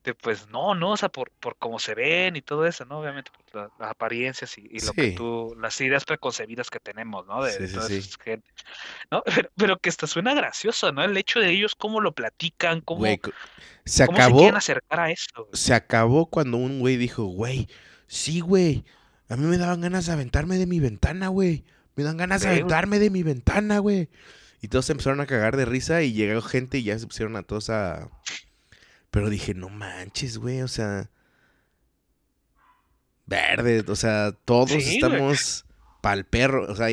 De pues no, no, o sea, por, por cómo se ven y todo eso, ¿no? Obviamente, pues, la- las apariencias y, y lo que tú, las ideas preconcebidas que tenemos, ¿no? De, Sí, de toda sí. esa gente, ¿no? Pero, pero que hasta suena gracioso, ¿no? El hecho de ellos, cómo lo platican, cómo, Güey, se cómo se acabó, quieren acercar a güey. se acabó cuando un güey dijo, güey, sí, güey, a mí me daban ganas de aventarme de mi ventana, güey. Me dan ganas de aventarme de mi ventana, güey. Y todos se empezaron a cagar de risa y llegó gente y ya se pusieron a todos a... Pero dije, no manches, güey, o sea... Verde, o sea, todos Sí, estamos pa'l perro, o sea,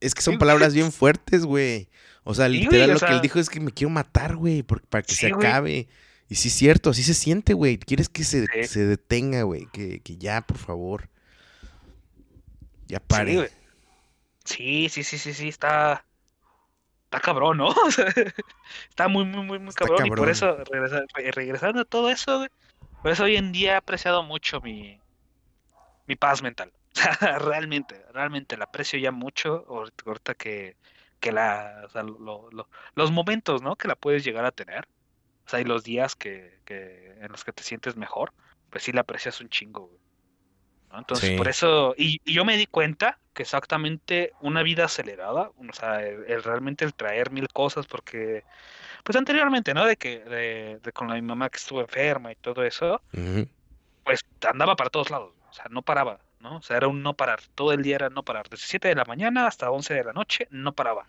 es que son Sí, palabras bien fuertes, güey. O sea, Sí, literal lo que él dijo es que me quiero matar, güey, para que se acabe. Y sí es cierto, así se siente, güey. Quieres que se, se detenga, güey, que, que ya, por favor. Ya pare. Sí, sí, sí, sí, sí, está. Está cabrón, ¿no? Está muy, muy, muy, muy cabrón. Y por eso, regresa- re- regresando a todo eso, por eso hoy en día he apreciado mucho mi, mi paz mental. Realmente, realmente la aprecio ya mucho ahorita ahorita que, que la, o sea, lo- lo- los momentos, ¿no? Que la puedes llegar a tener. O sea, y los días que, que en los que te sientes mejor, pues sí la aprecias un chingo, güey. ¿No? Entonces, Sí. por eso, y, y yo me di cuenta que exactamente una vida acelerada, o sea, el, el realmente el traer mil cosas, porque, pues anteriormente, ¿no? De que, de, de con la mi mamá que estuvo enferma y todo eso, pues andaba para todos lados, o sea, no paraba, ¿no? O sea, era un no parar, todo el día era no parar, desde 7 de la mañana hasta 11 de la noche, no paraba.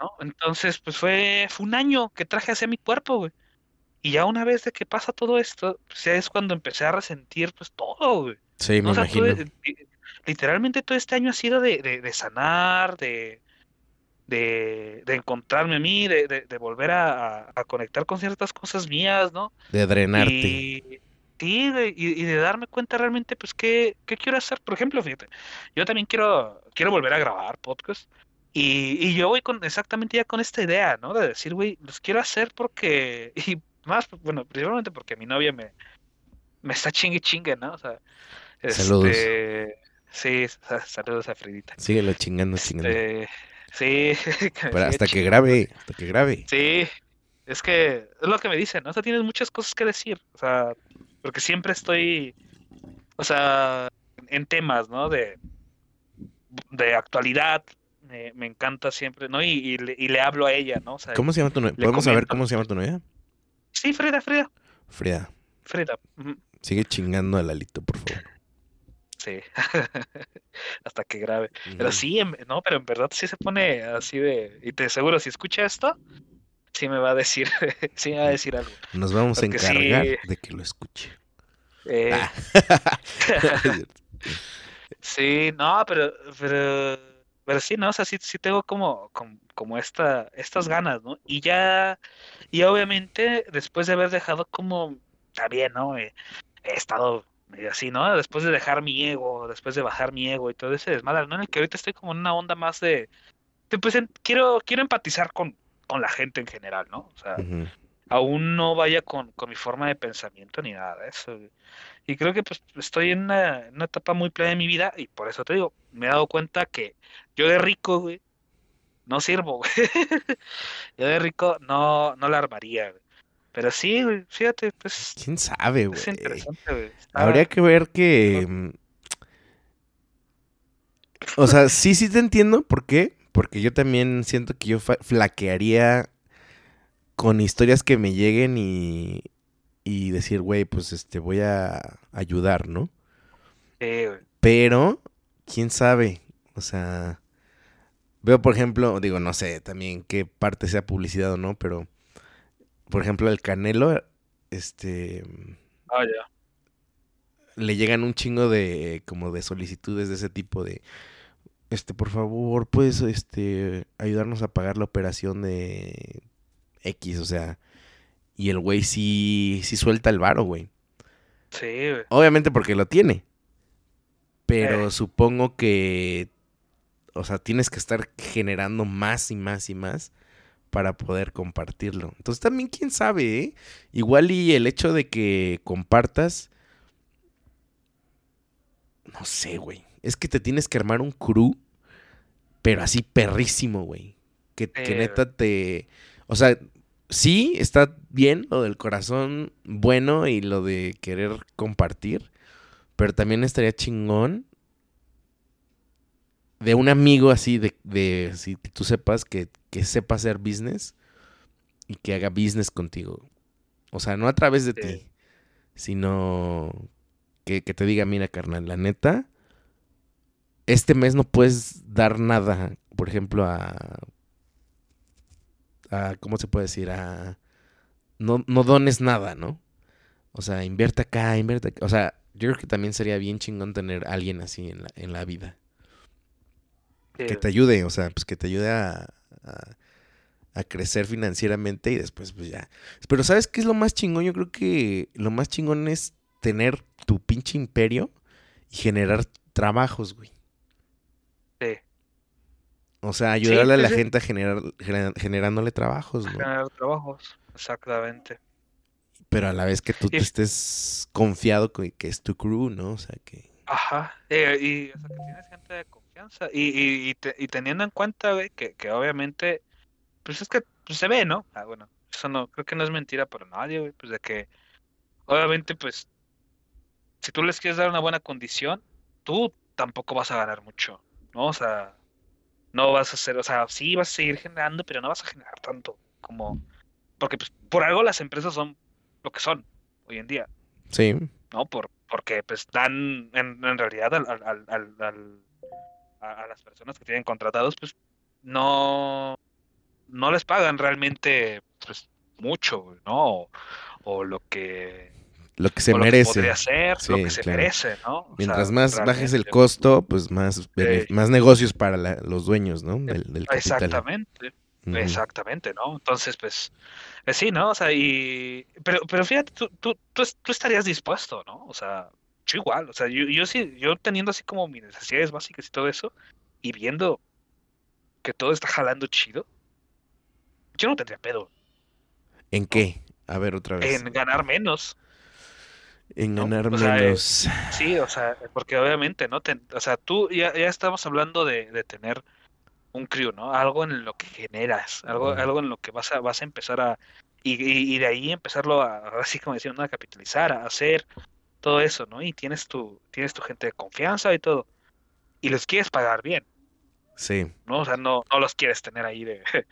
¿no? Entonces, pues fue, fue un año que traje hacia mi cuerpo, güey. Y ya una vez de que pasa todo esto, pues es cuando empecé a resentir, pues todo, güey. Sí, me o sea, imagino. li- literalmente todo este año ha sido de, de, de sanar, de, de, de encontrarme a mí, de, de, de volver a, a- conectar con ciertas cosas mías, ¿no? De drenarte. Y, sí, de- y, y de darme cuenta realmente, pues, qué, qué quiero hacer. Por ejemplo, fíjate, yo también quiero, quiero volver a grabar podcast. Y, y yo voy con exactamente ya con esta idea, ¿no? De decir, güey, los quiero hacer porque, y más, bueno, principalmente porque mi novia me, me está chingue chingue, ¿no? O sea, Saludos. este, sí, sa- saludos a Fridita. Síguelo chingando, chingando. Este, sí, que Pero hasta que grabe, hasta que grabe. Sí, es que es lo que me dicen, ¿no? O sea, tienes muchas cosas que decir, o sea, porque siempre estoy, o sea, en temas, ¿no? De, de actualidad, me, me encanta siempre, ¿no? Y, y le, y le hablo a ella, ¿no? O sea, ¿Cómo se llama tu novia? ¿Podemos saber cómo se llama tu novia? sí, Frida, Frida, Frida, Frida, sigue chingando a Lalito, por favor. Sí, hasta que grabe. Pero sí, en- no, pero en verdad sí se pone así de, y te seguro, si escucha esto, sí me va a decir, sí me va a decir algo. Nos vamos a sí. encargar de que lo escuche. Eh, Ah. Sí, no, pero, pero, pero sí, no, o sea, sí, sí tengo como, como, como esta, estas ganas, ¿no? Y ya, y obviamente, después de haber dejado como, también, ¿no? He estado así, ¿no? Después de dejar mi ego, después de bajar mi ego y todo ese desmadre, ¿no? En el que ahorita estoy como en una onda más de, de, pues, en- quiero, quiero empatizar con, con la gente en general, ¿no? O sea, Ujú. aún no vaya con, con mi forma de pensamiento ni nada de eso. Y creo que pues estoy en una, una etapa muy plena de mi vida y por eso te digo, me he dado cuenta que yo de rico, güey, no sirvo, güey. Yo de rico no, no la armaría, güey. Pero sí, güey, fíjate, pues ¿Quién sabe, güey? es interesante, güey. Está- Habría que ver que... mm, O sea, sí, sí te entiendo. ¿Por qué? Porque yo también siento que yo flaquearía con historias que me lleguen y, y decir, güey, pues este, voy a ayudar, ¿no? Sí, güey. Pero, quién sabe. O sea, veo, por ejemplo, digo, no sé también qué parte sea publicidad o no, pero, por ejemplo, el Canelo, este, Ah, ya. le llegan un chingo de como de solicitudes de ese tipo de este por favor puedes este ayudarnos a pagar la operación de X o sea y el güey sí sí suelta el varo güey Sí, güey. obviamente porque lo tiene pero Eh. supongo que o sea tienes que estar generando más y más y más para poder compartirlo entonces también quién sabe ¿eh? igual y el hecho de que compartas no sé, güey. Es que te tienes que armar un crew, pero así perrísimo, güey. Que, que neta te... O sea, sí, está bien lo del corazón bueno y lo de querer compartir, pero también estaría chingón de un amigo así, de, de si tú sepas que, que sepa hacer business y que haga business contigo. O sea, no a través de Sí. ti, sino que, que te diga, mira, carnal, la neta, este mes no puedes dar nada, por ejemplo, a... a ¿Cómo se puede decir? A... No, no dones nada, ¿no? O sea, invierte acá, invierte acá. O sea, yo creo que también sería bien chingón tener a alguien así en la, en la vida. Sí, Que te ayude, o sea, pues que te ayude a, a, a crecer financieramente y después pues ya. Pero ¿sabes qué es lo más chingón? Yo creo que lo más chingón es tener tu pinche imperio y generar trabajos, güey. sí. O sea, ayudarle a sí, la gente a generar, gener- generándole trabajos, güey. Generar trabajos. Exactamente. Pero a la vez que tú te Y- estés confiado con que es tu crew, ¿no? O sea, que... Ajá. Eh, y o sea, que tienes gente de Y, y, y, te- y teniendo en cuenta, güey, que, que obviamente, pues es que pues, se ve, ¿no? Ah, bueno, eso no, creo que no es mentira para nadie, güey, pues de que, obviamente, pues, si tú les quieres dar una buena condición, tú tampoco vas a ganar mucho, ¿no? O sea, no vas a hacer, o sea, sí vas a seguir generando, pero no vas a generar tanto como, porque pues por algo las empresas son lo que son hoy en día. Sí, ¿no? Por, porque pues dan en, en realidad al, al- al- al- al- a, a las personas que tienen contratados, pues no, no les pagan realmente pues mucho, ¿no? O, o lo que, lo que se o lo que merece. podría ser, lo Sí, que se claro. merece, ¿no? O Mientras sea, más bajes el costo, pues más, Sí. más negocios para la- los dueños, ¿no? Del, del capital. Exactamente. Exactamente, ¿no? Entonces, pues, pues sí, ¿no? O sea, y... Pero, pero fíjate, tú, tú, tú, tú estarías dispuesto, ¿no? O sea, yo igual, o sea, yo, yo sí, yo teniendo así como mis necesidades básicas y todo eso, y viendo que todo está jalando chido, yo no tendría pedo ¿En qué? A ver, otra vez. en ganar menos, En ¿no? ganar O sea, eh, menos. sí, o sea, porque obviamente, ¿no? Ten- o sea, tú ya, ya estamos hablando de, de tener un crew, ¿no? Algo en lo que generas, algo, algo en lo que vas a, vas a empezar a, y, y, y de ahí empezarlo a, así como decían, ¿no? a capitalizar, a hacer todo eso, ¿no? Y tienes tu, tienes tu gente de confianza y todo, y les quieres pagar bien, Sí, ¿no? O sea, no, no los quieres tener ahí de,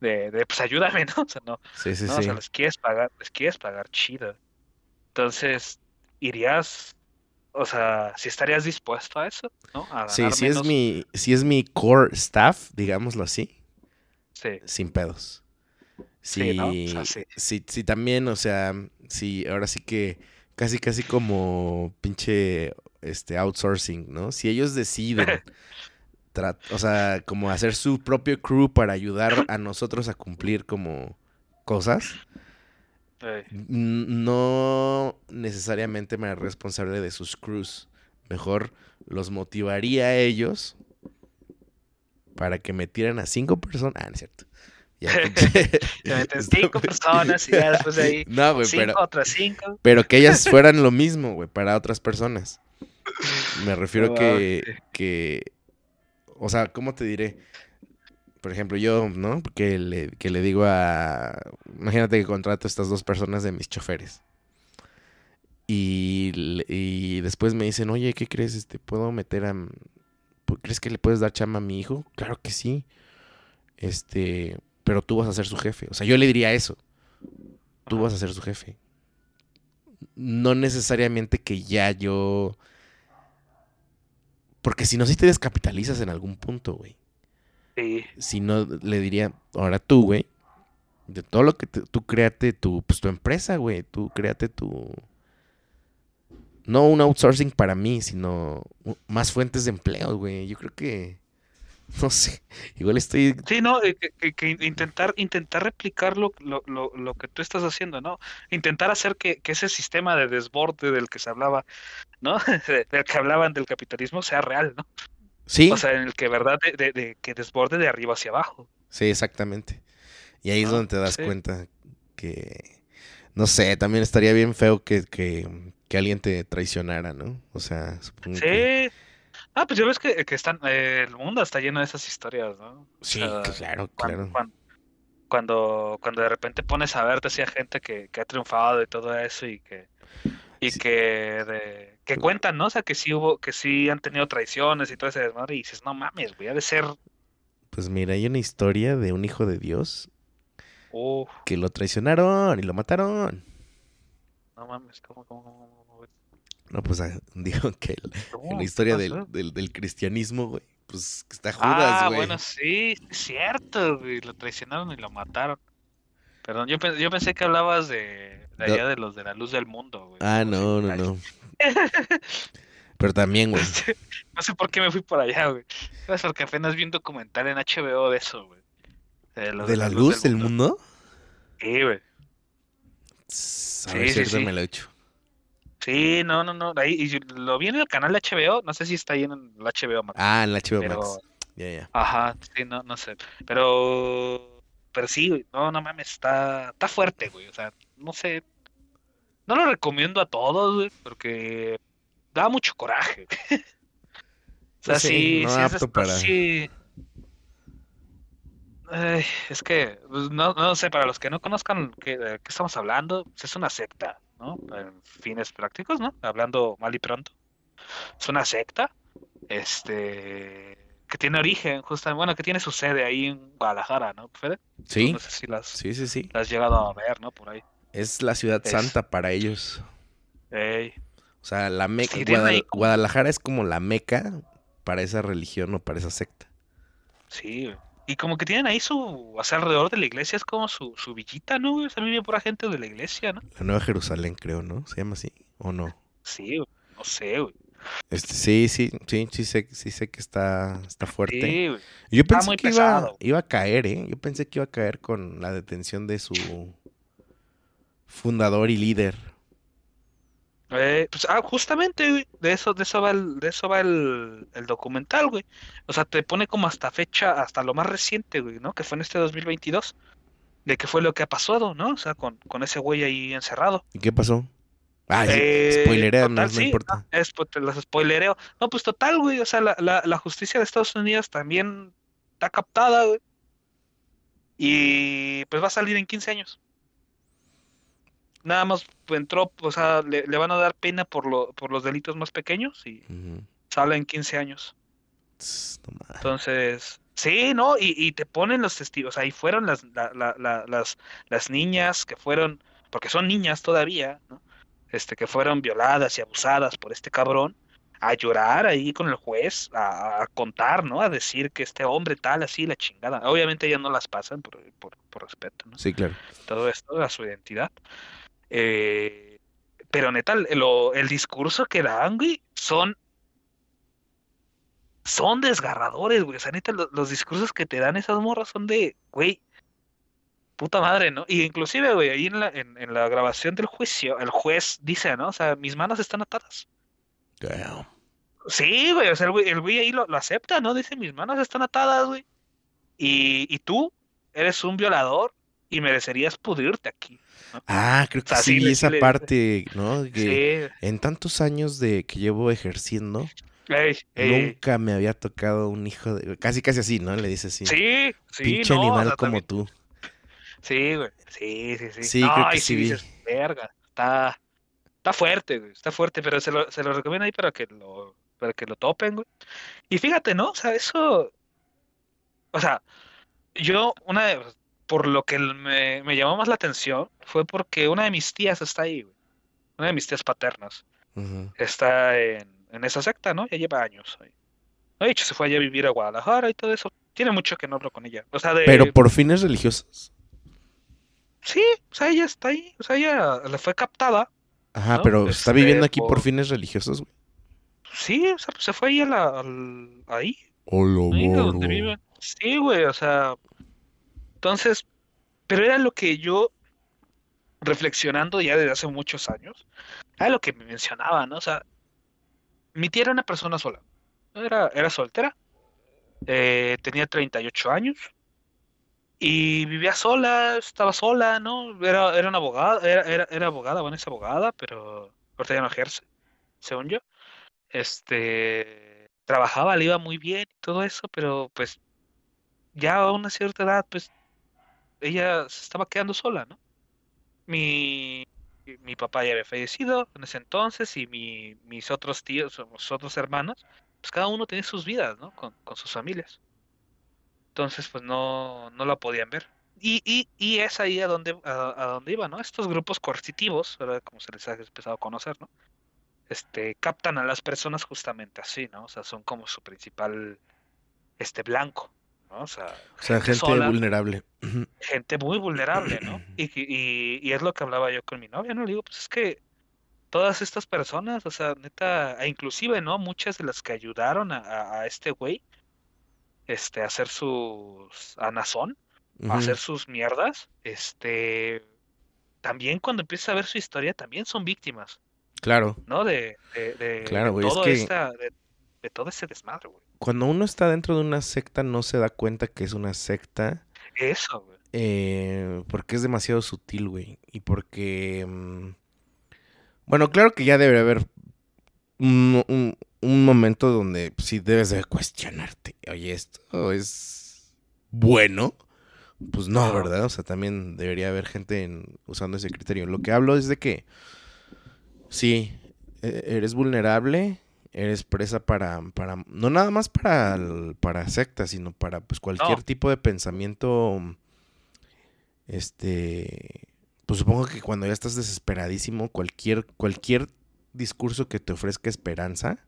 de, de, pues ayúdame, ¿no? O sea, no, sí, sí, no, o sí. sea, les quieres pagar, les quieres pagar chido. Entonces, irías, o sea, si estarías dispuesto a eso, ¿no? A Sí, si es mi, si es mi core staff, digámoslo así, sí, sin pedos. Sí, Sí, ¿no? O sea, sí. sí, sí, también, o sea, sí, ahora sí que casi, casi como pinche este outsourcing, ¿no? Si ellos deciden, o sea, como hacer su propio crew para ayudar a nosotros a cumplir como cosas, no necesariamente me haré responsable de sus crews. Mejor los motivaría a ellos para que metieran a cinco personas. Ah, no es cierto. Ya, te meten cinco personas y ya después de ahí No, güey, cinco pero, otras cinco. pero que ellas fueran lo mismo, güey, para otras personas. Me refiero No, que, que, o sea, ¿cómo te diré? Por ejemplo, yo, ¿no? Que le, que le digo a, imagínate que contrato a estas dos personas de mis choferes. Y, y después me dicen, oye, ¿qué crees? Este, ¿Puedo meter a... ¿Crees que le puedes dar chamba a mi hijo? Claro que sí. Este, pero tú vas a ser su jefe. O sea, yo le diría eso. Tú vas a ser su jefe. No necesariamente que ya yo... Porque si no, si te descapitalizas en algún punto, güey. Sí, Si no, le diría, ahora tú, güey. De todo lo que te- tú créate tu, pues, tu empresa, güey. Tú créate tu... no un outsourcing para mí, sino más fuentes de empleo, güey. Yo creo que, no sé, igual estoy... Sí, no, eh, que, intentar, intentar replicar lo, lo, lo, lo que tú estás haciendo, ¿no? Intentar hacer que, que ese sistema de desborde del que se hablaba, ¿no? De- Del que hablaban del capitalismo sea real, ¿no? Sí, O sea, en el que verdad de, de- de que desborde de arriba hacia abajo. sí, exacamente. Y ahí es donde te das sí. cuenta que, no sé, también estaría bien feo que, que, que alguien te traicionara, ¿no? O sea, supongo que... Ah, pues ya ves que, que están, eh, el mundo está lleno de esas historias, ¿no? O Sí, sea, claro, claro. cuan- Cuando, cuando, de repente pones a ver, decía gente que, que ha triunfado y todo eso y que y Sí. que de, que cuentan, ¿no? O sea, que sí hubo, que sí han tenido traiciones y todo ese desmadre y dices, no mames, güey, ha de ser, Pues mira, hay una historia de un hijo de Dios que lo traicionaron y lo mataron. no mames, ¿cómo, cómo, cómo? No, pues ah, digo que el- en la historia ¿Qué del, del, del cristianismo, güey, pues está Judas, Ah, güey. bueno, sí, es cierto, güey, lo traicionaron y lo mataron. Perdón, yo, yo pensé que hablabas de, de No. allá de los de la luz del mundo, güey. Ah, no, no, no. Pero también, güey. No sé por qué me fui por allá, güey. Es porque apenas vi un documental en HBO de eso, güey. De, los ¿De la luz del mundo? Sí, güey. A Sí, ver si sí, ahorita sí. me lo echo. Sí, no, no, no. Ahí, y lo vi en el canal de HBO. No sé si está ahí en el HBO Max. Ah, en la HBO pero, Max. Ya, ya. ajá, sí, no, no sé. Pero, pero sí, güey. No, no mames, está, está fuerte, güey. O sea, no sé. No lo recomiendo a todos, güey, porque da mucho coraje. O sea, sí, sí, no sí, es apto estos- para- sí. Ay, es que, pues, no, no sé, para los que no conozcan qué- de qué estamos hablando, pues, es una secta, ¿no? En fines prácticos, ¿no? Hablando mal y pronto. Es una secta, este, que tiene origen, justamente, bueno, que tiene su sede ahí en Guadalajara, ¿no, Fede? Sí, No sé si las, sí, sí, sí. las has llegado a ver, ¿no? Por ahí. Es la ciudad Es- santa para ellos. Ey, O sea, la meca. Sí, ahí Guadalajara es como la meca para esa religión o para esa secta. sí. Y como que tienen ahí su, o sea, alrededor de la iglesia es como su, su villita, ¿no? O sea, a mí me pura gente de la iglesia, ¿no? La Nueva Jerusalén, creo, ¿no? ¿Se llama así? ¿O no? Sí. No sé, güey. Este, sí, sí, sí, sí sé, sí sé que está, está fuerte. Sí. Yo pensé que iba, iba a caer, ¿eh? Yo pensé que iba a caer con la detención de su fundador y líder. Eh, pues, ah, justamente, güey, de eso, de eso va el, de eso va el, el documental, güey. O sea, te pone como hasta fecha, hasta lo más reciente, güey, ¿no? Que fue en este 2022, de qué fue lo que ha pasado, ¿no? O sea, con, con ese güey ahí encerrado. ¿Y qué pasó? Ah, Eh, total, no sí, importa. Es, pues, te las spoilereo. No, pues total, güey, o sea, la, la, la justicia de Estados Unidos también está captada, güey. Y pues va a salir en 15 años. Nada más entró, o sea, le, le van a dar pena por, lo, por los delitos más pequeños y Ujú. sale en 15 años. No Entonces, sí, ¿no? Y, y te ponen los testigos. Ahí fueron las, la- la- la- las, las niñas que fueron, porque son niñas todavía, ¿no? Este, que fueron violadas y abusadas por este cabrón, a llorar ahí con el juez, a, a contar, ¿no? A decir que este hombre tal, así, la chingada. Obviamente ellas no las pasan por, por, por respeto, ¿no? Sí, claro. todo esto a su identidad. Eh, pero neta, el, lo- el discurso que dan, güey, son, son desgarradores, güey. O sea, neta, lo- los, discursos que te dan esas morras son de, güey, puta madre, ¿no? Y inclusive, güey, ahí en la, en, en la grabación del juicio, el juez dice, ¿no? O sea, mis manos están atadas. Damn. Sí, güey, o sea, el güey, el güey ahí lo, lo acepta, ¿no? Dice, mis manos están atadas, güey. Y, y tú eres un violador y merecerías pudrirte aquí. Ah, creo O que sea, sí sí, esa le- parte, ¿no? Que Sí, en tantos años de que llevo ejerciendo, ey, ey, nunca me había tocado un hijo de... Casi, casi así, ¿no? Le dice así. sí, sí, Pinche no, o animal sea, como también- tú. sí, güey, sí, sí, sí. Sí, No, creo que y sí sí vi. dices, verga, está, está fuerte, güey, está fuerte, pero se lo, se lo recomiendo ahí para que lo, para que lo topen, güey. Y fíjate, ¿no? O sea, eso, o sea, yo, una de, por lo que me, me llamó más la atención fue porque una de mis tías está ahí, güey. Una de mis tías paternas. Está en, en esa secta, ¿no? Ya lleva años ahí. De hecho, se fue allá a vivir a Guadalajara y todo eso. Tiene mucho que no hablo con ella. O sea, de... Pero por fines religiosos. Sí, o sea, ella está ahí. O sea, ella le fue captada Ajá, ¿no? pero está Este, viviendo aquí por por- fines religiosos, güey. Sí, o sea, pues se fue ahí a la, al- ahí, Hola, ahí a donde vive. Sí, güey, o sea, entonces, pero era lo que yo, reflexionando ya desde hace muchos años, era lo que me mencionaba, ¿no? O sea, mi tía era una persona sola, era, era soltera, eh, tenía 38 años y vivía sola, estaba sola, ¿no? Era, era una abogada, era, era, era abogada, bueno, es abogada, pero ahorita ya no ejerce, según yo. Este, trabajaba, le iba muy bien y todo eso, pero pues ya a una cierta edad, pues ella se estaba quedando sola, ¿no? Mi, mi papá ya había fallecido en ese entonces y mi, mis otros tíos, mis otros hermanos, pues cada uno tenía sus vidas, ¿no? Con, con sus familias. Entonces, pues no, no la podían ver. Y, y, y es ahí a donde, a, a donde iba, ¿no? Estos grupos coercitivos, ¿verdad? Como se les ha empezado a conocer, ¿no? Este, captan a las personas justamente así, ¿no? O sea, son como su principal, este, blanco, ¿no? O sea, O sea, gente sola, vulnerable. Gente muy vulnerable, ¿no? Y, y, y es lo que hablaba yo con mi novia, ¿no? Le digo, pues es que todas estas personas, o sea, neta, e inclusive, ¿no? Muchas de las que ayudaron a, este güey, este, a hacer sus, a Nazón, a hacer sus mierdas, este, también cuando empiezas a ver su historia, también son víctimas, Claro. ¿no? De, de, de, Claro, de güey, es todo que- esta, de, de todo ese desmadre, güey. Cuando uno está dentro de una secta no se da cuenta que es una secta Eso, güey. eh, porque es demasiado sutil, güey. Y porque... mm, bueno, claro que ya debe haber un, un- un momento donde sí debes de cuestionarte. Oye, ¿esto es bueno? Pues no. ¿verdad? O sea, también debería haber gente en- usando ese criterio. Lo que hablo es de que sí, e- eres vulnerable, eres presa para, para no nada más para, para sectas, sino para pues cualquier No. tipo de pensamiento, este, pues supongo que cuando ya estás desesperadísimo, cualquier, cualquier discurso que te ofrezca esperanza,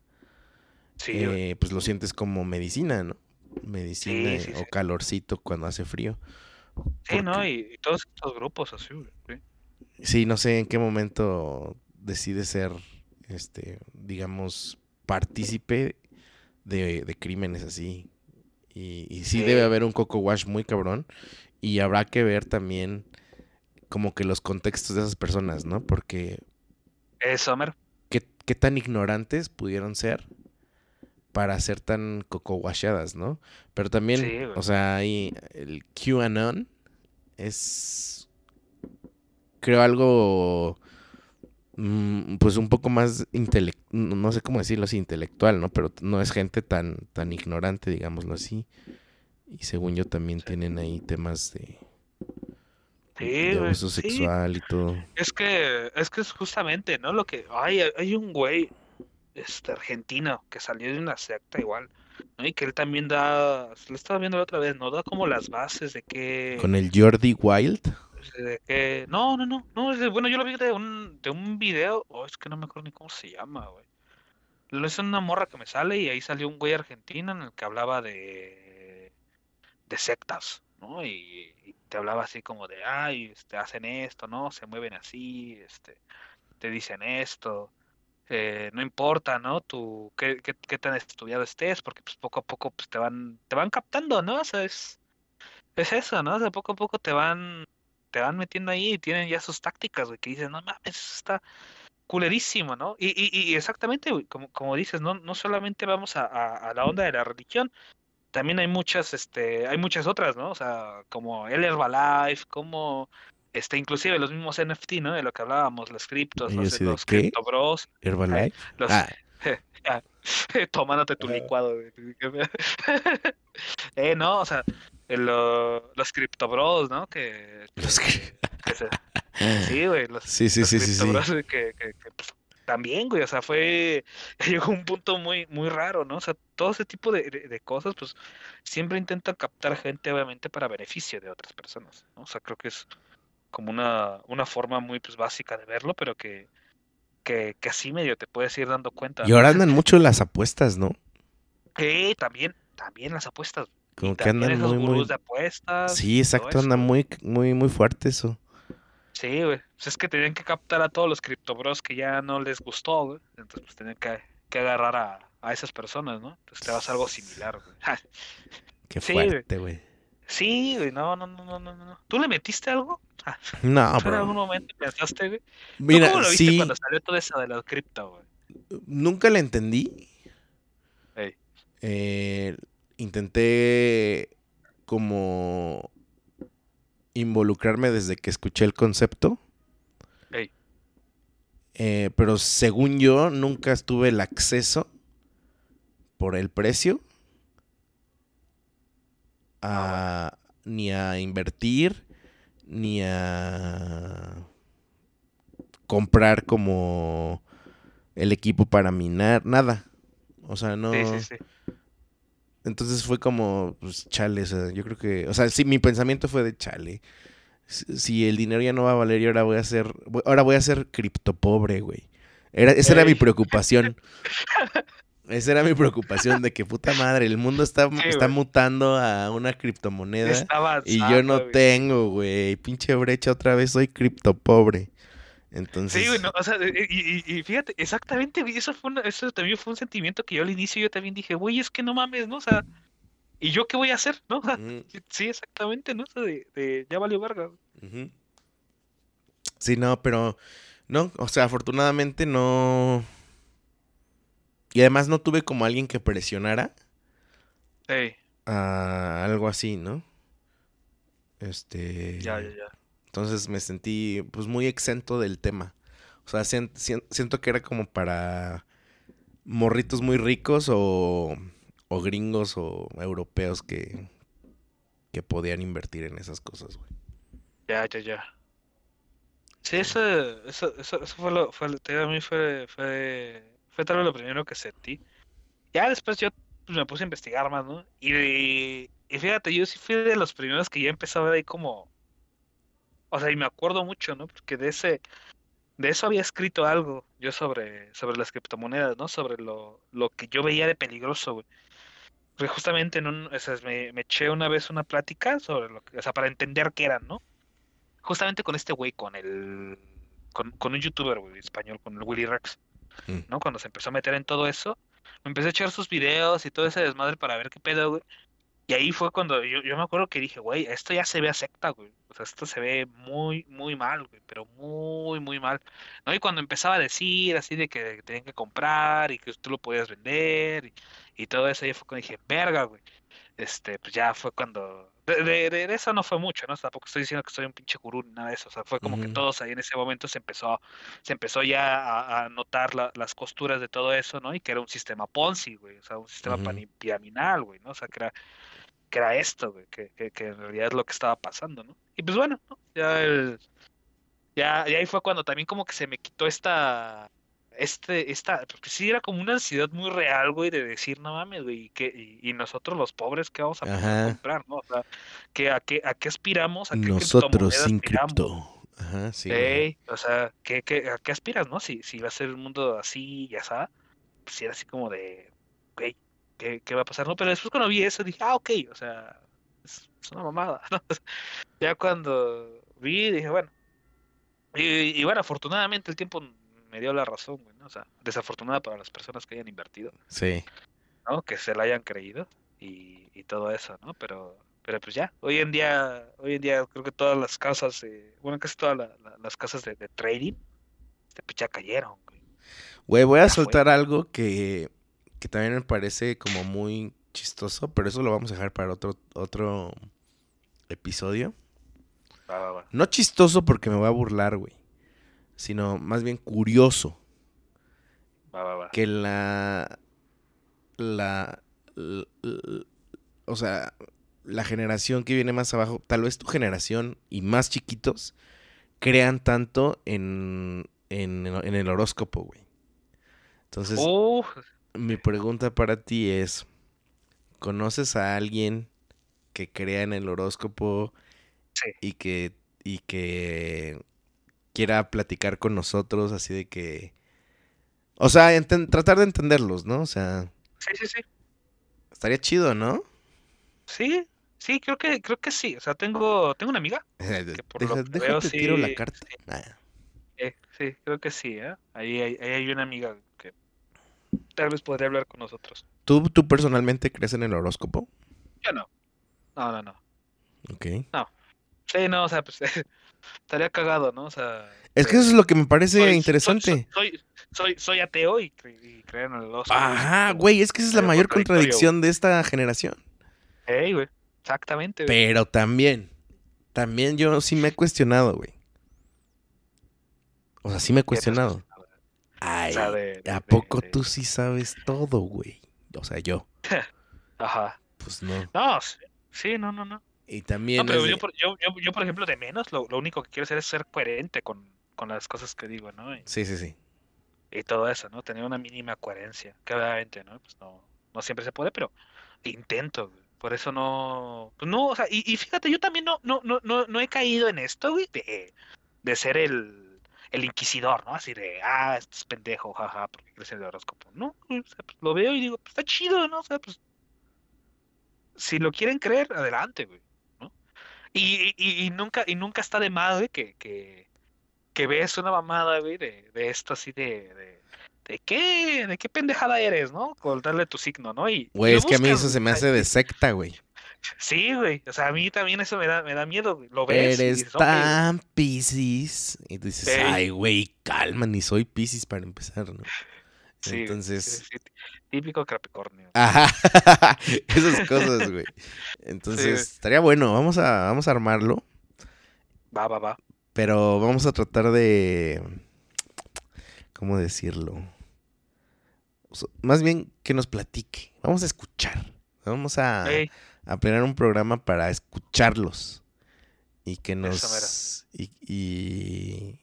Sí, eh, pues lo sientes como medicina, ¿no? Medicina Sí, sí, o calorcito cuando hace frío. Sí, ¿no? Y, y todos estos grupos así, güey. sí. Sí, no sé en qué momento decide ser, este, digamos, partícipe de, de crímenes así. Y, y sí Sí. debe haber un coco wash muy cabrón. Y habrá que ver también como que los contextos de esas personas, ¿no? Porque Eso, Homer. qué, qué tan ignorantes pudieron ser para ser tan coco washadas, ¿no? Pero también, Sí, o sea, ahí el QAnon es, creo, algo, pues un poco más intelectual, no sé cómo decirlo así, intelectual, ¿no? Pero no es gente tan, tan ignorante, digámoslo así. Y según yo también tienen ahí temas de, Sí, de güey, abuso sí. sexual y todo. Es que, es que es justamente, ¿no? Lo que, ay, hay un güey, este, argentino, que salió de una secta igual, ¿no? Y que él también da, lo estaba viendo la otra vez, ¿no? Da como las bases de que, Con el Jordi Wild. Que, no, no, no, no, bueno, yo lo vi de un, de un video, oh, es que no me acuerdo ni cómo se llama, güey. Lo es una morra que me sale y ahí salió un güey argentino en el que hablaba de, de sectas, ¿no? Y, te hablaba así como de, ay, este, hacen esto, ¿no? Se mueven así, este, te dicen esto, eh, no importa, ¿no? Qué, qué, qué tan estudiado estés, porque pues poco a poco pues te van, te van captando, ¿no? O sea, es, es eso, ¿no? O sea, poco a poco te van, te van metiendo ahí y tienen ya sus tácticas, güey, que dices, no mames, eso está culerísimo, ¿no? Y, y, y exactamente, güey, como, como dices, no, no solamente vamos a, a, a la onda de la religión, también hay muchas, este, hay muchas otras, ¿no? O sea, como el Herbalife, como, este, inclusive los mismos NFT, ¿no? De lo que hablábamos, los criptos, los, ¿qué? Crypto Bros, Herbalife. los, Ah, Ah, tomándote tu Ah. licuado, güey. eh, no, o sea, el, lo- los Crypto Bros, ¿no? Que, los que- que se- sí, güey, los, Sí, sí, los sí, sí, sí. Que, que- que, pues, también, güey, o sea, fue, llegó un punto muy, muy raro, ¿no? O sea, todo ese tipo de, de- de cosas, pues, siempre intentan captar gente, obviamente, para beneficio de otras personas, ¿no? O sea, creo que es como una, una forma muy, pues, básica de verlo, pero que, que, que así medio te puedes ir dando cuenta. Y ahora andan mucho las apuestas, ¿no? Que también, también las apuestas. Como que andan esos muy, muy... de apuestas. Sí, exacto, anda muy, muy, muy fuerte eso. Sí, güey. Pues es que tenían que captar a todos los criptobros que ya no les gustó, güey. Entonces, pues tenían que, que agarrar a, a esas personas, ¿no? Entonces te vas a algo similar, güey. Qué Sí, fuerte, güey. Sí, güey, no, no, no, no, no, no. ¿Tú le metiste algo? Ah, No, ¿tú en algún momento pensaste, güey? ¿Tú Mira, cómo lo viste sí, cuando salió todo eso de la cripto, güey? nunca le entendí. Ey. Eh, intenté como involucrarme desde que escuché el concepto. Eh, pero según yo, nunca tuve el acceso por el precio a, ni a invertir, ni a comprar como el equipo para minar, nada. O sea, no. Sí, sí, sí. Entonces fue como, pues, chale, o sea, yo creo que, o sea, sí, mi pensamiento fue de chale. Si el dinero ya no va a valer y ahora voy a ser, ahora voy a ser criptopobre, güey. Era, esa era mi preocupación. Esa era mi preocupación de que puta madre, el mundo está, Sí, está mutando a una criptomoneda y yo no güey. tengo, güey. Pinche brecha otra vez, soy criptopobre. Entonces, Sí, güey, no, o sea, y, y- y fíjate, exactamente, eso fue una- eso también fue un sentimiento que yo al inicio yo también dije, güey, es que no mames, ¿no? O sea, ¿y yo qué voy a hacer? ¿No? O sea, mm, sí, exactamente, ¿no? O sea, de, de ya valió verga. Sí, no, pero no, o sea, afortunadamente no. Y además no tuve como alguien que presionara Ey, a algo así, ¿no? Este. ya, ya, ya. Entonces me sentí pues muy exento del tema. O sea, sien- sien- siento que era como para morritos muy ricos o, o gringos o europeos que, que podían invertir en esas cosas, güey. Ya, ya, ya. Sí, eso, eso, eso, eso fue lo, fue, a mí fue, fue, fue tal vez lo primero que sentí. Ya después yo pues, me puse a investigar más, ¿no? Y, y fíjate, yo sí fui de los primeros que ya empezó a ver ahí como, o sea, y me acuerdo mucho, ¿no? Porque de ese, de eso había escrito algo yo sobre, sobre las criptomonedas, ¿no? Sobre lo, lo que yo veía de peligroso, güey. Porque justamente en un, o sea, me, me eché una vez una plática sobre lo que, o sea, para entender qué eran, ¿no? justamente con este güey, con el. Con, con un youtuber, güey, español, con el Willy Rex, Mm. ¿no? Cuando se empezó a meter en todo eso, me empecé a echar sus videos y todo ese desmadre para ver qué pedo, güey. Y ahí fue cuando yo, yo me acuerdo que dije, güey, esto ya se ve a secta, güey. O sea, esto se ve muy, muy mal, güey, pero muy, muy mal. ¿No? Y cuando empezaba a decir así de que tenían que comprar y que tú lo podías vender y, y todo eso, ahí fue cuando dije, verga, güey. Este, pues ya fue cuando. De, de, de eso no fue mucho, ¿no? Tampoco estoy diciendo que soy un pinche gurú ni nada de eso. O sea, fue como que todos ahí en ese momento se empezó, se empezó ya a, a notar la- las costuras de todo eso, ¿no? Y que era un sistema Ponzi, güey. O sea, un sistema pani- piramidal, güey, ¿no? O sea, que era, que era esto, güey, que, que, que en realidad es lo que estaba pasando, ¿no? Y pues bueno, ¿no? Ya el, ya, y ahí fue cuando también como que se me quitó esta, este, esta, porque sí era como una ansiedad muy real, güey, de decir, no mames, güey, y, que, y, y nosotros los pobres, ¿qué vamos a poder comprar, no? O sea, que, ¿a qué, a qué aspiramos? ¿A qué Nosotros sin aspiramos? cripto. Ajá, sí. o sea, ¿qué, qué, a qué aspiras, no? Si, si va a ser un mundo así, ya sabes, pues sí era así como de, güey, ¿qué, qué va a pasar? No, pero después cuando vi eso dije, ah, ok, o sea, es, es una mamada, ¿no? Ya cuando vi, dije, bueno, y, y bueno, afortunadamente el tiempo me dio la razón, güey, ¿no? O sea, desafortunada para las personas que hayan invertido, Sí. ¿no? Que se la hayan creído y, y todo eso, ¿no? Pero, pero pues ya, hoy en día, hoy en día creo que todas las casas, eh, bueno, casi todas la- la- las casas de, de trading, pues ya cayeron, güey. Güey, voy a Ya fue. soltar algo que, que también me parece como muy chistoso, pero eso lo vamos a dejar para otro, otro episodio. No chistoso porque me voy a burlar, güey. Sino más bien curioso. Va, va, va. Que la. La. o sea, la generación que viene más abajo, tal vez tu generación y más chiquitos, crean tanto en, en, en el horóscopo, güey. Entonces, mi pregunta para ti es: ¿conoces a alguien que crea en el horóscopo Sí. y que y que quiera platicar con nosotros así de que o sea, enten- tratar de entenderlos, ¿no? O sea, sí, sí, sí. estaría chido, ¿no? Sí, Sí, creo que, creo que sí. O sea, tengo, tengo una amiga que por lo Deja- que tiro la carta. sí, Ah, eh, sí, creo que sí, ¿eh? Ahí hay, ahí hay una amiga que tal vez podría hablar con nosotros. ¿Tú, ¿Tú personalmente crees en el horóscopo? Yo no. No, no, no. Ok. Sí, no, o sea, pues estaría cagado, ¿no? O sea, Es que eso es lo que me parece soy- interesante. Soy, soy, soy, soy ateo y, y creo en el horóscopo. Ajá, güey, es que esa es la mayor contradicción de esta generación. Ey, güey. Exactamente, güey. Pero también, también yo sí me he cuestionado, güey. O sea, sí me he ¿Qué te has cuestionado. Ay, ¿a poco tú sí sabes todo, güey? O sea, yo, Ajá. pues no. No, sí, no, no, no. Y también No, pero de- yo, por- yo, yo, yo, por ejemplo, de menos, lo, lo único que quiero hacer es ser coherente con, con las cosas que digo, ¿no? Y, Sí, sí, sí. y todo eso, ¿no? Tener una mínima coherencia. Que obviamente, ¿no? Pues no, no siempre se puede, pero intento, güey. Por eso no. Pues no, o sea, y, y fíjate, yo también no, no, no, no, no he caído en esto, güey, de, de ser el, el inquisidor, ¿no? Así de, ah, este es pendejo, jaja, porque crees en el horóscopo. No, o sea, pues lo veo y digo, pues está chido, ¿no? O sea, pues. Si lo quieren creer, adelante, güey. Y, y, y nunca, y nunca está de más, güey, que, que, que ves una mamada, güey, de, de esto así de, de, de qué, de qué pendejada eres, ¿no? Con darle tu signo, ¿no? Y, Güey, es que a mí eso se me hace de secta, güey. Sí, güey. O sea, a mí también eso me da, me da miedo, güey. Lo ves y Eres dices, "Ok, tan piscis. Y tú dices, ay, güey, calma, ni soy piscis para empezar, ¿no? Sí, Entonces, sí, sí, típico Capricornio. Ajá, esas cosas, güey. Entonces, estaría bueno, vamos a, vamos a armarlo, Va, va, va. pero vamos a tratar de, ¿cómo decirlo? O sea, más bien que nos platique, vamos a escuchar, vamos a, Ey, a planear un programa para escucharlos y que nos, y, y,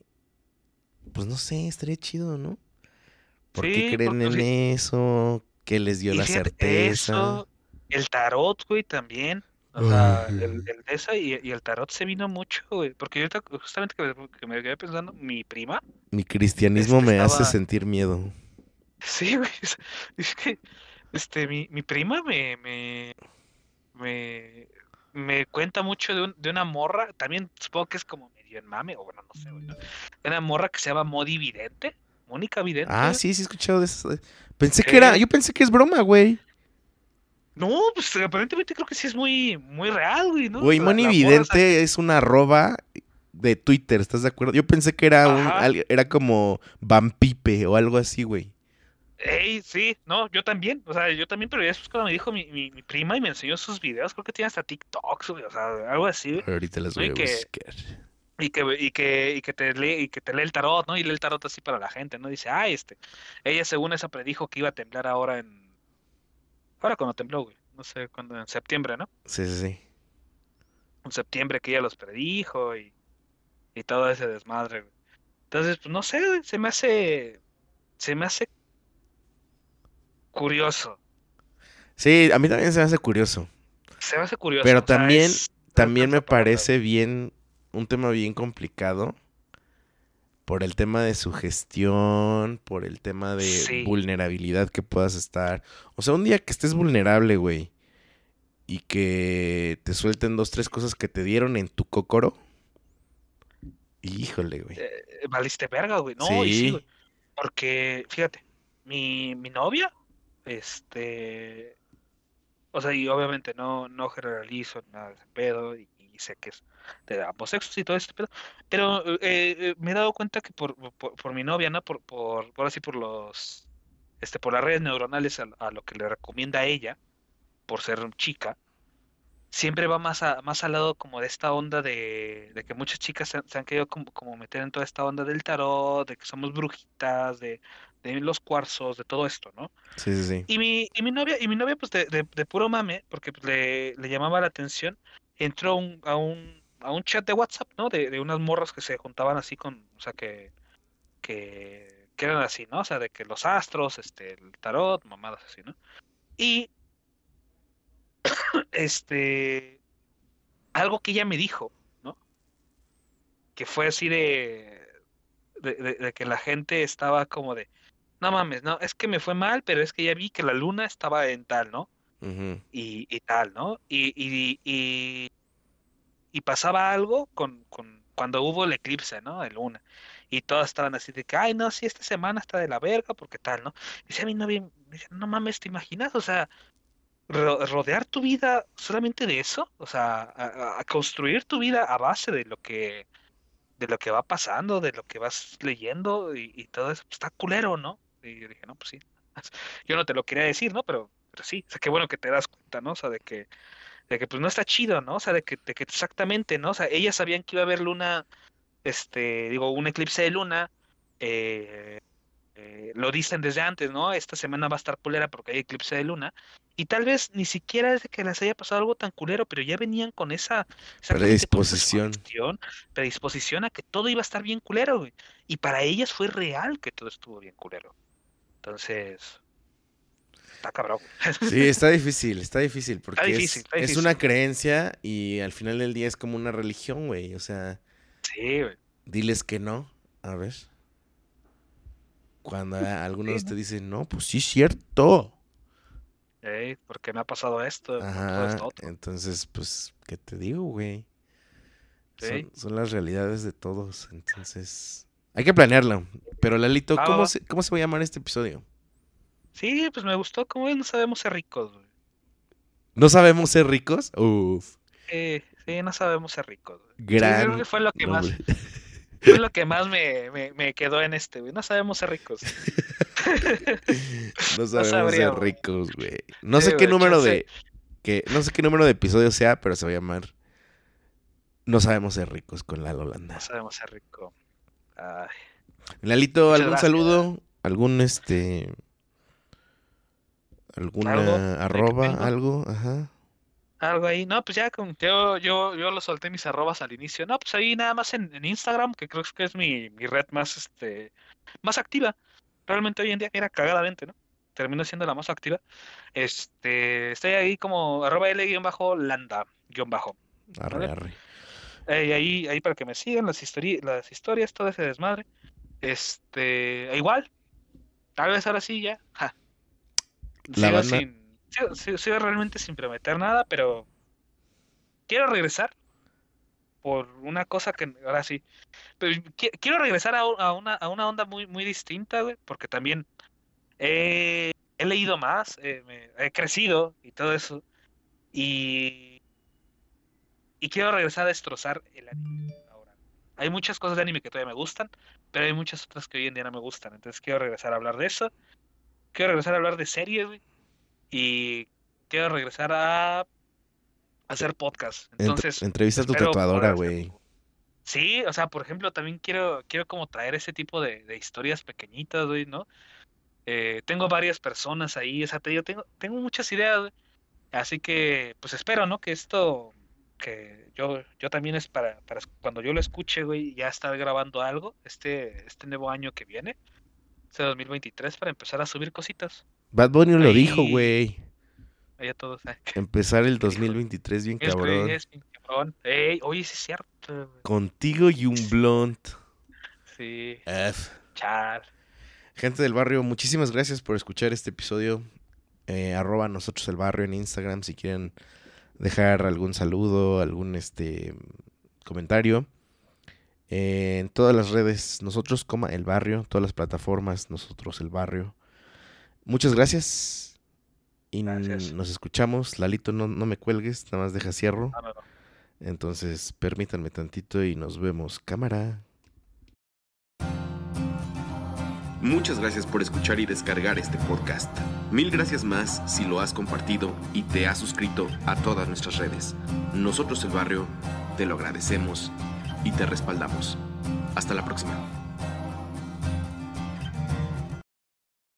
pues no sé, estaría chido, ¿no? ¿Por qué creen en sí. eso? ¿Qué les dio y la certeza? Eso, el tarot, güey, también. O sea, el, el de esa y, y el tarot se vino mucho, güey. Porque ahorita, justamente que me, que me quedé pensando, mi prima, Mi cristianismo Este, me hace sentir miedo. Sí, güey. Es, es que, este, mi, mi prima me, me, me, me cuenta mucho de, un- de una morra, también supongo que es como medio en mame, o bueno, no sé, güey, una morra que se llama Modi Vidente, Mónica Vidente. Ah, sí, sí he escuchado de eso. Pensé que era, yo pensé que es broma, güey. No, pues aparentemente creo que sí es muy, muy real, güey, ¿no? Güey, Moni Vidente es una arroba de Twitter, ¿estás de acuerdo? Yo pensé que era un, Ajá. era como Vampipe o algo así, güey. Ey, sí, no, yo también, o sea, yo también, pero ya después cuando me dijo mi, mi, mi prima y me enseñó sus videos, creo que tiene hasta TikToks, güey, o sea, algo así, güey. Ahorita las voy a que- buscar. Y que, y que, y que te lee, y que te lee el tarot, ¿no? Y lee el tarot así para la gente, ¿no? Dice, ah, este, ella según esa predijo que iba a temblar ahora en, ahora cuando tembló, güey, no sé, cuando, en septiembre, ¿no? Sí, sí, sí. En septiembre que ella los predijo y, y todo ese desmadre, güey. Entonces, pues no sé, se me hace, se me hace curioso, Sí, a mí también se me hace curioso. se me hace curioso. Pero sea, también- es- También me parece bien, un tema bien complicado. Por el tema de sugestión, por el tema de Sí. vulnerabilidad que puedas estar. O sea, un día que estés vulnerable, güey, y que te suelten dos, tres cosas que te dieron en tu cocoro. Híjole, güey. eh, valiste verga, güey. No, y sí, Sí. güey. Porque, fíjate, mi, mi novia, este, o sea, y obviamente no, no generalizo nada de pedo, y, y sé que es de ambos sexos y todo ese pedo, pero eh, eh, me he dado cuenta que por, por, por mi novia, ¿no? Por, por, por así, por los, este, por las redes neuronales a, a lo que le recomienda a ella, por ser chica, siempre va más, a, más al lado como de esta onda de, de que muchas chicas se, han- se han querido como, como meter en toda esta onda del tarot, de que somos brujitas, de, de los cuarzos, de todo esto, ¿no? Sí, sí, sí. Y mi, y mi novia, y mi novia pues de, de, de puro mame, porque pues, le, le llamaba la atención, entró un, a un, a un chat de WhatsApp, ¿no? De, de unas morras que se juntaban así con, o sea, que, que, que eran así, ¿no? O sea, de que los astros, este, el tarot, mamadas así, ¿no? Y este, algo que ella me dijo, ¿no? Que fue así de, de, de- de que la gente estaba como de, no mames, no, es que me fue mal, pero es que ya vi que la luna estaba en tal, ¿no? Y, y tal, ¿no? Y, y, y, pasaba algo con, con cuando hubo el eclipse, ¿no? De luna. Y todos estaban así de que, ay, no, sí, esta semana está de la verga, porque tal, ¿no? Y decía a mí, no, bien, decía, no mames, ¿te imaginas? O sea, ro- rodear tu vida solamente de eso, o sea, a, construir tu vida a base de lo que, de lo que va pasando, de lo que vas leyendo y, y todo eso, pues, está culero, ¿no? Y yo dije, no, pues sí. Yo no te lo quería decir, ¿no? Pero, pero sí, o sea, qué bueno que te das cuenta, ¿no? O sea, de que, de que pues no está chido, ¿no? O sea, de que, de que exactamente, ¿no? O sea, ellas sabían que iba a haber luna, este, digo, un eclipse de luna, eh, eh, lo dicen desde antes, ¿no? Esta semana va a estar culera porque hay eclipse de luna. Y tal vez ni siquiera es de que les haya pasado algo tan culero, pero ya venían con esa Predisposición. predisposición a que todo iba a estar bien culero, güey. Y para ellas fue real que todo estuvo bien culero. Entonces, está cabrón. Sí, está difícil, está difícil, porque es- difícil, está es, difícil. una creencia y al final del día es como una religión, güey. O sea, Sí, güey. diles que no, a ver. Cuando algunos Sí, te dicen, no, pues sí, es cierto. Ey, porque me ha pasado esto, Ajá, esto otro. entonces, pues, ¿qué te digo, güey? Sí. Son, son las realidades de todos, entonces... Hay que planearlo. Pero, Lalito, ¿cómo se, ¿cómo se va a llamar este episodio? Sí, pues me gustó, como no sabemos ser ricos, güey. ¿No sabemos ser ricos? Uf, Sí, sí, no sabemos ser ricos, güey. Sí, creo gran que fue lo que más, fue lo que más me, me, me quedó en este, güey. No sabemos ser ricos. No sabemos sabría, ser ricos, güey. No Sí, sé qué güey, número de... Que, no sé qué número de episodio sea, pero se va a llamar... No sabemos ser ricos con la Holanda. No sabemos ser ricos. Lalito, Muchas ¿algún gracias. saludo? ¿Algún este... alguna ¿Algo? arroba? ¿Algo? Ajá. algo ahí. No, pues ya con, yo, yo, yo lo solté mis arrobas al inicio. No, pues ahí nada más en, en Instagram, que creo que es mi, mi red más, este, más activa. Realmente hoy en día, mira, cagadamente, ¿no? Termino siendo la más activa. Este, estoy ahí como arroba L-landa, guion bajo. Arre, arre. Eh, ahí, ahí para que me sigan las histori- las historias, todo ese desmadre. Este, e igual, tal vez ahora sí ya. ja. La Sigo banda- sin, sigo, sigo- sigo realmente sin prometer nada, pero quiero regresar por una cosa que ahora sí. Pero qui- quiero regresar a, a una, a una onda muy, muy distinta, güey, porque también he, he leído más, eh, me- he crecido y todo eso. Y, y quiero regresar a destrozar el anime ahora. Hay muchas cosas de anime que todavía me gustan, pero hay muchas otras que hoy en día no me gustan. Entonces quiero regresar a hablar de eso. Quiero regresar a hablar de series, güey. Y quiero regresar a hacer podcast. Entonces, entrevista a tu tatuadora, güey. Sí, o sea, por ejemplo, también quiero, quiero como traer ese tipo de, de historias pequeñitas, güey, ¿no? Eh, tengo varias personas ahí, o sea, te digo, tengo, tengo muchas ideas, güey. Así que, pues espero, ¿no? Que esto, que yo, yo también es para, para cuando yo lo escuche, güey, ya estar grabando algo, este, este nuevo año que viene, este 2023, para empezar a subir cositas. Bad Bunny lo Ahí- dijo, güey. Allá todos, ¿eh? Empezar el dijo? 2023 bien cabrón. es bien cabrón. Ey, oye, sí es cierto, güey. Contigo y un blunt. Sí, F. char. Gente del barrio, muchísimas gracias por escuchar este episodio. Eh, arroba nosotros el barrio en Instagram si quieren dejar algún saludo, algún este comentario. Eh, en todas las redes, nosotros, coma el barrio, todas las plataformas, nosotros el barrio. Muchas gracias. Y Gracias. nos escuchamos. Lalito, no, no me cuelgues, nada más deja cierro. No, no. Entonces, permítanme tantito y nos vemos. Cámara. Muchas gracias por escuchar y descargar este podcast. Mil gracias más si lo has compartido y te has suscrito a todas nuestras redes. Nosotros el barrio te lo agradecemos y te respaldamos. Hasta la próxima.